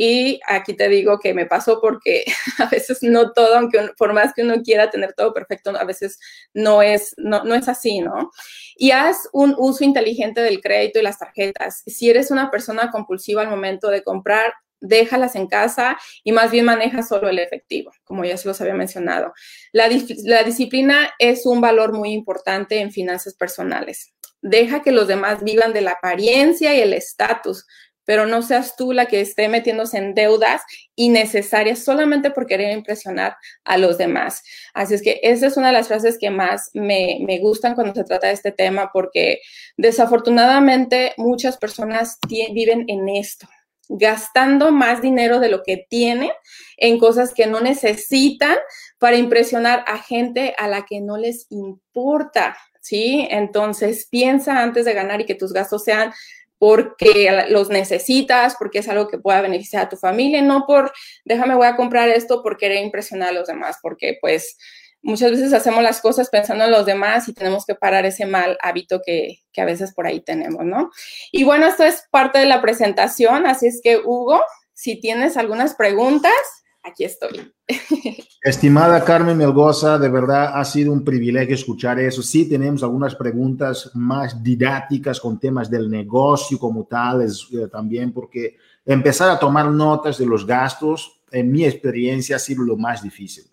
y aquí te digo que me pasó porque a veces no todo, aunque por más que uno quiera tener todo perfecto, a veces no es, no, no es así, ¿no? Y haz un uso inteligente del crédito y las tarjetas. Si eres una persona compulsiva al momento de comprar, déjalas en casa y más bien maneja solo el efectivo, como ya se los había mencionado. La, la disciplina es un valor muy importante en finanzas personales. Deja que los demás vivan de la apariencia y el estatus, pero no seas tú la que esté metiéndose en deudas innecesarias solamente por querer impresionar a los demás. Así es que esa es una de las frases que más me, me gustan cuando se trata de este tema, porque desafortunadamente muchas personas viven en esto, gastando más dinero de lo que tienen en cosas que no necesitan para impresionar a gente a la que no les importa, ¿sí? Entonces, piensa antes de ganar y que tus gastos sean porque los necesitas, porque es algo que pueda beneficiar a tu familia, no por, déjame, voy a comprar esto por querer impresionar a los demás, porque pues muchas veces hacemos las cosas pensando en los demás y tenemos que parar ese mal hábito que, que a veces por ahí tenemos, ¿no? Y bueno, esto es parte de la presentación, así es que Hugo, si tienes algunas preguntas, aquí estoy. Estimada Carmen Melgoza, de verdad ha sido un privilegio escuchar eso. Sí, tenemos algunas preguntas más didácticas con temas del negocio como tal, es, eh, también porque empezar a tomar notas de los gastos, en mi experiencia, ha sido lo más difícil.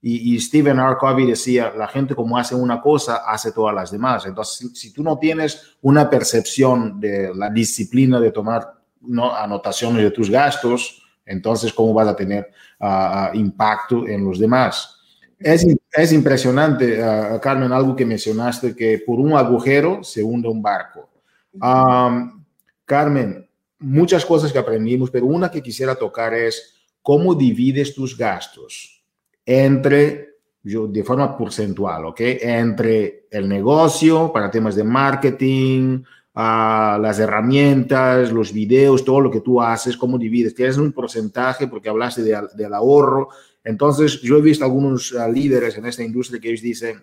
Y, Stephen R. Covey decía, la gente como hace una cosa, hace todas las demás. Entonces, si, si tú no tienes una percepción de la disciplina de tomar ¿no? anotaciones de tus gastos, entonces, ¿cómo vas a tener uh, impacto en los demás? Es, es impresionante, uh, Carmen, algo que mencionaste, que por un agujero se hunde un barco. Um, Carmen, muchas cosas que aprendimos, pero una que quisiera tocar es cómo divides tus gastos entre, yo, de forma porcentual, ¿ok? Entre el negocio para temas de marketing, las herramientas, los videos, todo lo que tú haces, cómo divides. Tienes un porcentaje porque hablaste de, del ahorro. Entonces, yo he visto algunos ah, líderes en esta industria que ellos dicen,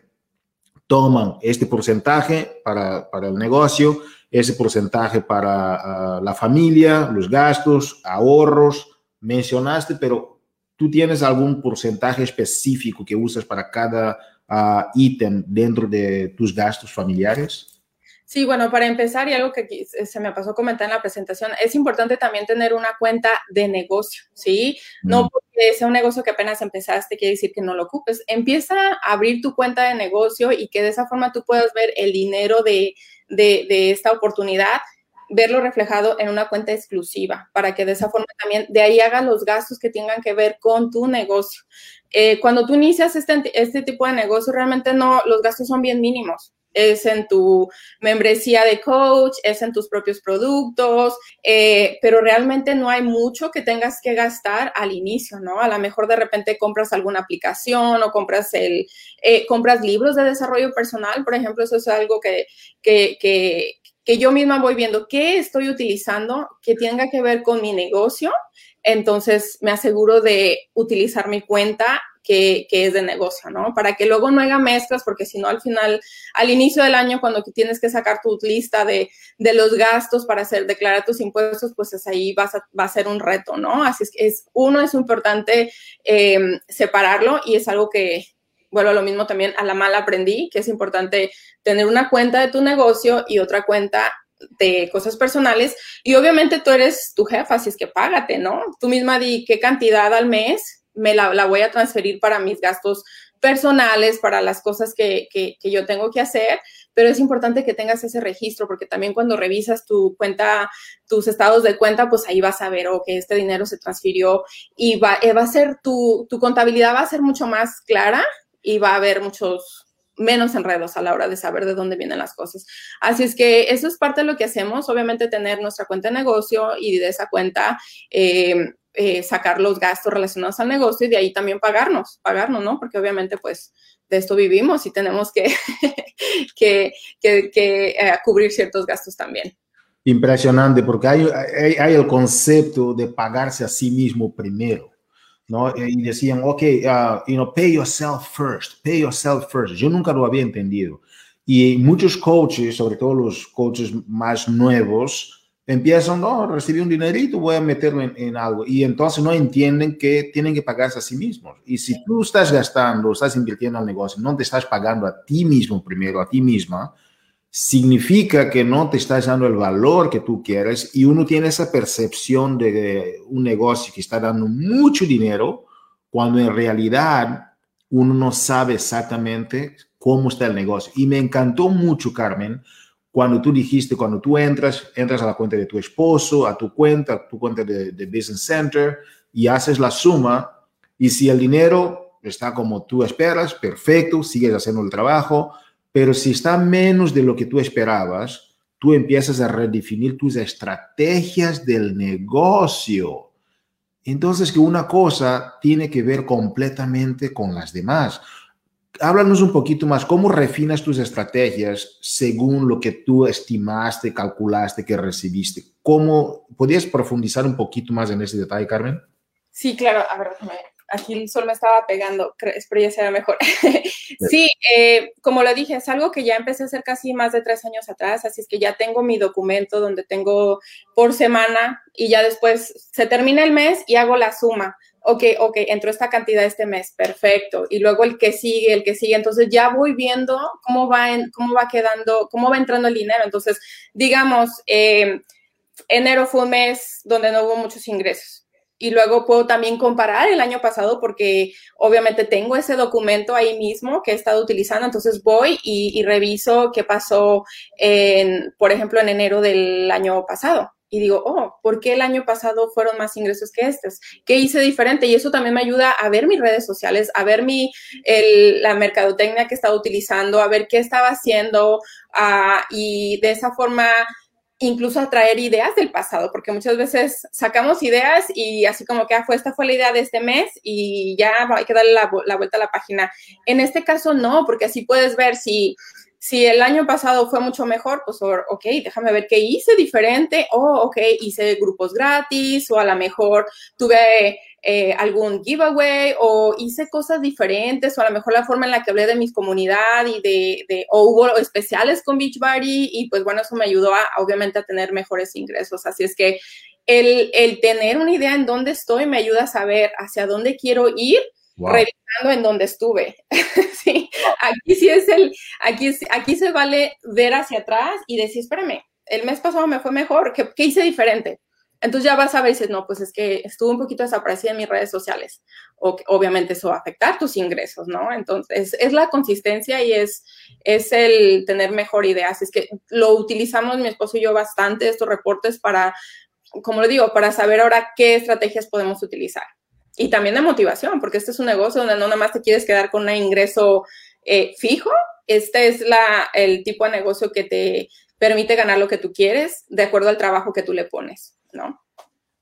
toman este porcentaje para, para el negocio, ese porcentaje para la familia, los gastos, ahorros, mencionaste, pero tú tienes algún porcentaje específico que usas para cada uh, dentro de tus gastos familiares? Sí, bueno, para empezar, y algo que se me pasó comentar en la presentación, es importante también tener una cuenta de negocio, ¿sí? No mm. porque sea un negocio que apenas empezaste, quiere decir que no lo ocupes. Empieza a abrir tu cuenta de negocio y que de esa forma tú puedas ver el dinero de, de, esta oportunidad verlo reflejado en una cuenta exclusiva para que de esa forma también de ahí hagas los gastos que tengan que ver con tu negocio. Eh, cuando tú inicias este, este tipo de negocio, realmente no, los gastos son bien mínimos es en tu membresía de coach, es en tus propios productos, eh, pero realmente no hay mucho que tengas que gastar al inicio, ¿no? A lo mejor de repente compras alguna aplicación o compras el, eh, compras libros de desarrollo personal, por ejemplo, eso es algo que, que, que, que yo misma voy viendo qué estoy utilizando que tenga que ver con mi negocio. Entonces me aseguro de utilizar mi cuenta que, es de negocio, ¿no? Para que luego no haga mezclas, porque si no, al final, al inicio del año, cuando tienes que sacar tu lista de, los gastos para hacer, declarar tus impuestos, pues es ahí vas a, va a ser un reto, ¿no? Así es que es, uno, es importante em, separarlo y es algo que, bueno, lo mismo también a la mala aprendí, que es importante tener una cuenta de tu negocio y otra cuenta de cosas personales y obviamente tú eres tu jefa, así es que págate, ¿no? Tú misma di qué cantidad al mes me la, voy a transferir para mis gastos personales, para las cosas que, yo tengo que hacer, pero es importante que tengas ese registro porque también cuando revisas tu cuenta, tus estados de cuenta, pues ahí vas a ver, o que este dinero se transfirió y va, eh, va a ser tu, tu contabilidad va a ser mucho más clara y va a haber muchos menos enredos a la hora de saber de dónde vienen las cosas. Así es que eso es parte de lo que hacemos, obviamente tener nuestra cuenta de negocio y de esa cuenta eh, eh, sacar los gastos relacionados al negocio y de ahí también pagarnos, pagarnos, ¿no? Porque obviamente pues de esto vivimos y tenemos que, que, que, eh, cubrir ciertos gastos también. Impresionante, porque hay, hay, el concepto de pagarse a sí mismo primero, ¿no? Y decían, ok, uh, you know, pay yourself first, pay yourself first. Yo nunca lo había entendido. Y muchos coaches, sobre todo los coaches más nuevos, empiezan, no, recibí un dinerito, voy a meterlo en, algo. Y entonces no entienden que tienen que pagarse a sí mismos. Y si tú estás gastando, estás invirtiendo al negocio, no te estás pagando a ti mismo primero, a ti misma, significa que no te estás dando el valor que tú quieres y uno tiene esa percepción de un negocio que está dando mucho dinero cuando en realidad uno no sabe exactamente cómo está el negocio. Y me encantó mucho, Carmen, cuando tú dijiste, cuando tú entras, entras a la cuenta de tu esposo, a tu cuenta, a tu cuenta de, de Business Center y haces la suma y si el dinero está como tú esperas, perfecto, sigues haciendo el trabajo, pero si está menos de lo que tú esperabas, tú empiezas a redefinir tus estrategias del negocio. Entonces, que una cosa tiene que ver completamente con las demás. Háblanos un poquito más, ¿cómo refinas tus estrategias según lo que tú estimaste, calculaste que recibiste? ¿Cómo podrías profundizar un poquito más en ese detalle, Carmen? Sí, claro. A ver, aquí el sol me estaba pegando, espero ya sea mejor. sí, eh, como lo dije, es algo que ya empecé a hacer casi más de tres años atrás, así es que ya tengo mi documento donde tengo por semana y ya después se termina el mes y hago la suma. Ok, ok, entró esta cantidad este mes, perfecto. Y luego el que sigue, el que sigue. Entonces ya voy viendo cómo va, en, cómo va quedando, cómo va entrando el dinero. Entonces, digamos, eh, enero fue un mes donde no hubo muchos ingresos y luego puedo también comparar el año pasado porque obviamente tengo ese documento ahí mismo que he estado utilizando, entonces voy y, reviso qué pasó, en, por ejemplo, en enero del año pasado. Y digo, oh, ¿por qué el año pasado fueron más ingresos que estos? ¿Qué hice diferente? Y eso también me ayuda a ver mis redes sociales, a ver mi, la mercadotecnia que estaba utilizando, a ver qué estaba haciendo uh, y de esa forma incluso atraer ideas del pasado, porque muchas veces sacamos ideas y así como que ah, fue, esta fue la idea de este mes y ya hay que darle la, vuelta a la página. En este caso no, porque así puedes ver si, si el año pasado fue mucho mejor, pues ok, déjame ver qué hice diferente, o oh, ok, hice grupos gratis o a lo mejor tuve eh, algún giveaway o hice cosas diferentes o a lo mejor la forma en la que hablé de mi comunidad y de, de o hubo especiales con Beachbody y pues bueno, eso me ayudó a, obviamente a tener mejores ingresos. Así es que el, el, tener una idea en dónde estoy me ayuda a saber hacia dónde quiero ir. Revisando en dónde estuve. sí, aquí sí es el, aquí, aquí se vale ver hacia atrás y decir, espérame, el mes pasado me fue mejor, ¿qué, qué hice diferente? Entonces ya vas a ver y dices, no, pues es que estuvo un poquito desaparecida en mis redes sociales. O, obviamente eso va a afectar tus ingresos, ¿no? Entonces es la consistencia y es, es el tener mejor idea. Así es que lo utilizamos mi esposo y yo bastante, estos reportes, para, como le digo, para saber ahora qué estrategias podemos utilizar. Y también de motivación, porque este es un negocio donde no nada más te quieres quedar con un ingreso eh, fijo. Este es la, el tipo de negocio que te permite ganar lo que tú quieres de acuerdo al trabajo que tú le pones. ¿no?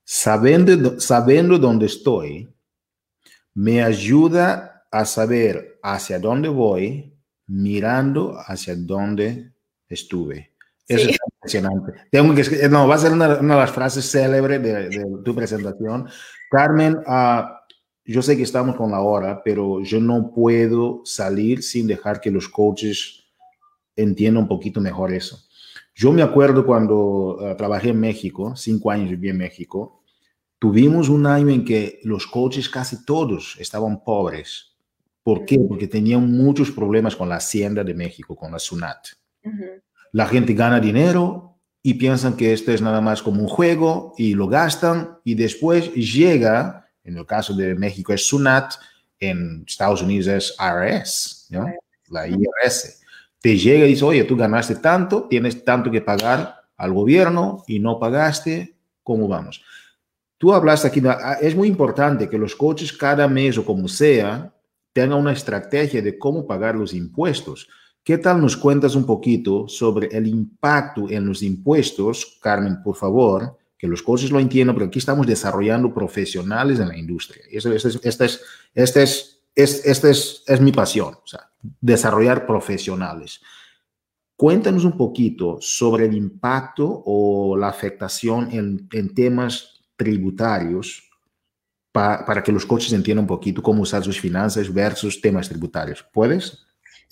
Sabiendo, sabiendo dónde estoy, me ayuda a saber hacia dónde voy, mirando hacia dónde estuve. Eso es impresionante. Tengo que, no, va a ser una, de las frases célebres de, tu presentación. Carmen, uh, yo sé que estamos con la hora, pero yo no puedo salir sin dejar que los coaches entiendan un poquito mejor eso. Yo me acuerdo cuando uh, trabajé en México, cinco años viví en México, tuvimos un año en que los coaches casi todos estaban pobres. ¿Por qué? Porque tenían muchos problemas con la Hacienda de México, con la SUNAT. La gente gana dinero y piensan que esto es nada más como un juego y lo gastan y después llega, en el caso de México es SUNAT, en Estados Unidos es IRS, ¿no? la IRS te llega y dice, oye, tú ganaste tanto, tienes tanto que pagar al gobierno y no pagaste, ¿cómo vamos? Tú hablaste aquí, ah, es muy importante que los coches cada mes o como sea tengan una estrategia de cómo pagar los impuestos. ¿Qué tal nos cuentas un poquito sobre el impacto en los impuestos, Carmen, por favor? Que los coches lo entiendan, pero aquí estamos desarrollando profesionales en la industria. Eso, es, esta es, este es, es, este es, es mi pasión. Desarrollar profesionales. Cuéntanos un poquito sobre el impacto o la afectación en, temas tributarios para que los coches entiendan un poquito cómo usar sus finanzas versus temas tributarios. ¿Puedes?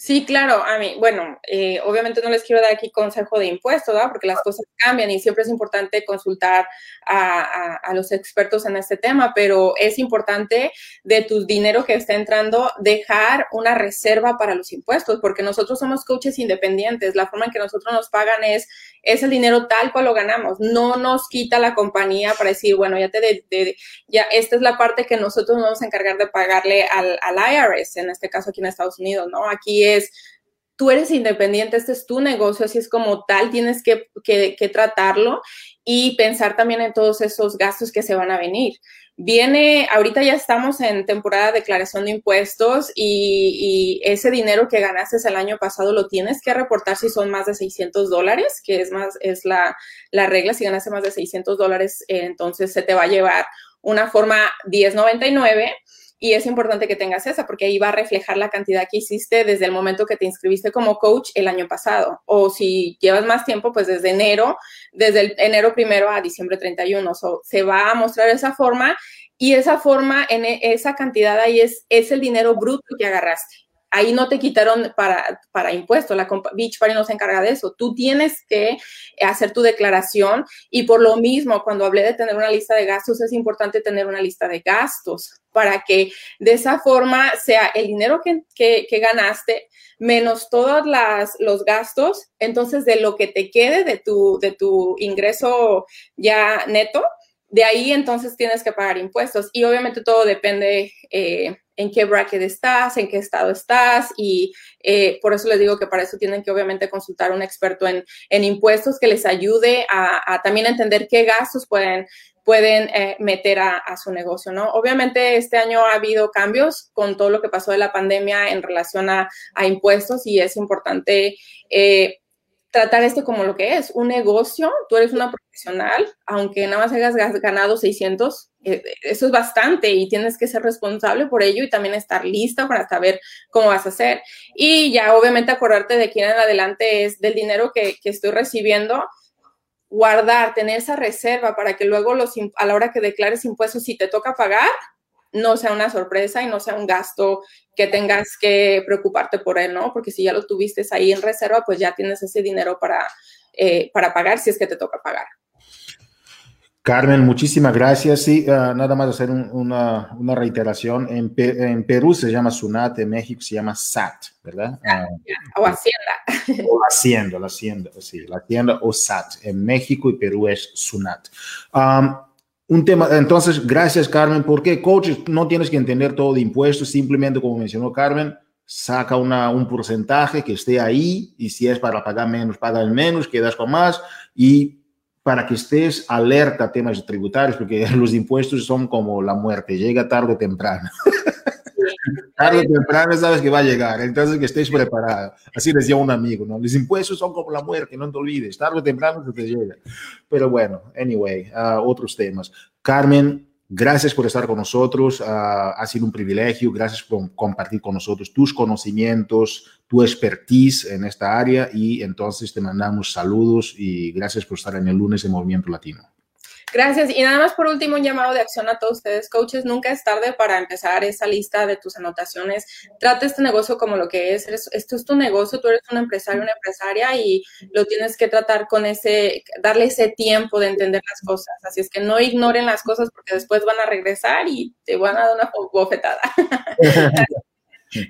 Sí, claro, a mí, bueno, eh, obviamente no les quiero dar aquí consejo de impuestos, ¿verdad? Porque las cosas cambian y siempre es importante consultar a, los expertos en este tema, pero es importante de tu dinero que está entrando dejar una reserva para los impuestos, porque nosotros somos coaches independientes, la forma en que nosotros nos pagan es, es el dinero tal cual lo ganamos, no nos quita la compañía para decir, bueno, ya te, de, ya esta es la parte que nosotros nos vamos a encargar de pagarle al, al IRS, en este caso aquí en Estados Unidos, ¿no? Aquí es tú eres independiente, este es tu negocio, así es como tal, tienes que, tratarlo y pensar también en todos esos gastos que se van a venir. Viene, ahorita ya estamos en temporada de declaración de impuestos y, ese dinero que ganaste el año pasado lo tienes que reportar si son más de 600 dólares, que es más, es la, la regla, si ganaste más de 600 dólares, eh, entonces se te va a llevar una forma 1099 y es importante que tengas esa porque ahí va a reflejar la cantidad que hiciste desde el momento que te inscribiste como coach el año pasado. O si llevas más tiempo, pues desde enero, desde el enero primero a diciembre 31. se va a mostrar esa forma y esa forma, en e, esa cantidad ahí es, es el dinero bruto que agarraste ahí no te quitaron para, para impuestos, la Beach Party no se encarga de eso. Tú tienes que hacer tu declaración y por lo mismo, cuando hablé de tener una lista de gastos, es importante tener una lista de gastos para que de esa forma sea el dinero que, que, ganaste menos todos las, los gastos, entonces de lo que te quede de tu, de tu ingreso ya neto, de ahí entonces tienes que pagar impuestos y obviamente todo depende eh, en qué bracket estás, en qué estado estás y eh, por eso les digo que para eso tienen que obviamente consultar a un experto en, impuestos que les ayude a, también entender qué gastos pueden pueden eh, meter a, su negocio, ¿no? Obviamente este año ha habido cambios con todo lo que pasó de la pandemia en relación a, impuestos y es importante tratar esto como lo que es, un negocio, tú eres una profesional, aunque nada más hayas ganado 600, eh, eso es bastante y tienes que ser responsable por ello y también estar lista para saber cómo vas a hacer. Y ya obviamente acordarte de quién en adelante es del dinero que, que estoy recibiendo, guardar, tener esa reserva para que luego los, a la hora que declares impuestos, si te toca pagar, no sea una sorpresa y no sea un gasto que tengas que preocuparte por él, ¿no? Porque si ya lo tuviste ahí en reserva, pues ya tienes ese dinero para, eh, para pagar si es que te toca pagar. Carmen, muchísimas gracias. Sí, ah, nada más hacer una, reiteración. En, en, Perú se llama SUNAT, en México se llama SAT, ¿verdad? Ah, o Hacienda. O Hacienda, la Hacienda, sí, la Hacienda o SAT. En México y Perú es SUNAT. Un tema, entonces, gracias Carmen, porque coaches no tienes que entender todo de impuestos, simplemente como mencionó Carmen, saca una, un porcentaje que esté ahí y si es para pagar menos, paga menos, quedas con más y para que estés alerta a temas tributarios, porque los impuestos son como la muerte, llega tarde o temprano. Tarde o temprano sabes que va a llegar, entonces que estés preparado. Así decía un amigo, ¿no? Los impuestos son como la muerte, no te olvides, tarde o temprano se te llega. Pero bueno, anyway, uh, otros temas. Carmen, gracias por estar con nosotros, uh, ha sido un privilegio, gracias por compartir con nosotros tus conocimientos, tu expertise en esta área y entonces te mandamos saludos y gracias por estar en el lunes de Movimiento Latino. Gracias. Y nada más por último, un llamado de acción a todos ustedes, coaches. Nunca es tarde para empezar esa lista de tus anotaciones. Trata este negocio como lo que es. Esto es tu negocio, tú eres un empresario, una empresaria y lo tienes que tratar con ese, darle ese tiempo de entender las cosas. Así es que no ignoren las cosas porque después van a regresar y te van a dar una bofetada.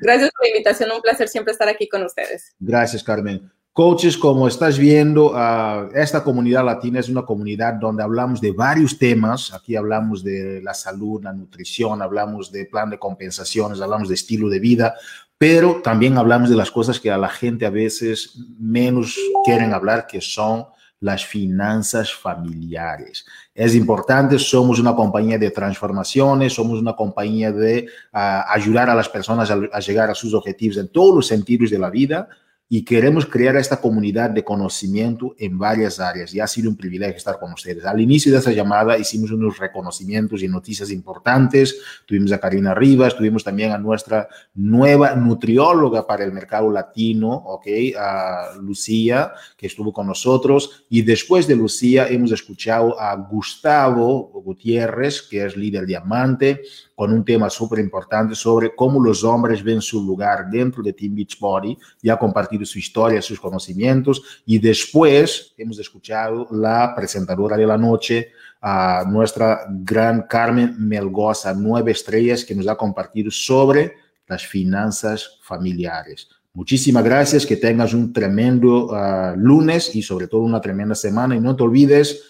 Gracias por la invitación, un placer siempre estar aquí con ustedes. Gracias, Carmen. Coaches, como estás viendo, ah, esta comunidad latina es una comunidad donde hablamos de varios temas. Aquí hablamos de la salud, la nutrición, hablamos de plan de compensaciones, hablamos de estilo de vida, pero también hablamos de las cosas que a la gente a veces menos quieren hablar, que son las finanzas familiares. Es importante, somos una compañía de transformaciones, somos una compañía de ah, ayudar a las personas a llegar a sus objetivos en todos los sentidos de la vida y queremos crear esta comunidad de conocimiento en varias áreas y ha sido un privilegio estar con ustedes. Al inicio de esa llamada hicimos unos reconocimientos y noticias importantes. Tuvimos a Karina Rivas, tuvimos también a nuestra nueva nutrióloga para el mercado latino, ¿ok? A Lucía, que estuvo con nosotros. Y después de Lucía hemos escuchado a Gustavo Gutiérrez, que es líder diamante, con un tema súper importante sobre cómo los hombres ven su lugar dentro de Team Beachbody. Ya ha compartido su historia, sus conocimientos. Y después hemos escuchado la presentadora de la noche, a nuestra gran Carmen Melgoza, nueve estrellas, que nos ha compartido sobre las finanzas familiares. Muchísimas gracias, que tengas un tremendo ah, lunes y sobre todo una tremenda semana. Y no te olvides,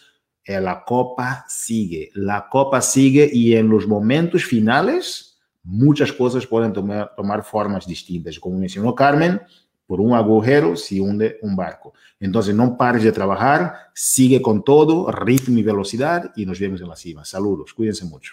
eh, la copa sigue, la copa sigue y en los momentos finales muchas cosas pueden tomar, tomar formas distintas. Como mencionó Carmen, por un agujero se hunde un barco. Entonces no pares de trabajar, sigue con todo, ritmo y velocidad y nos vemos en la cima. Saludos, cuídense mucho.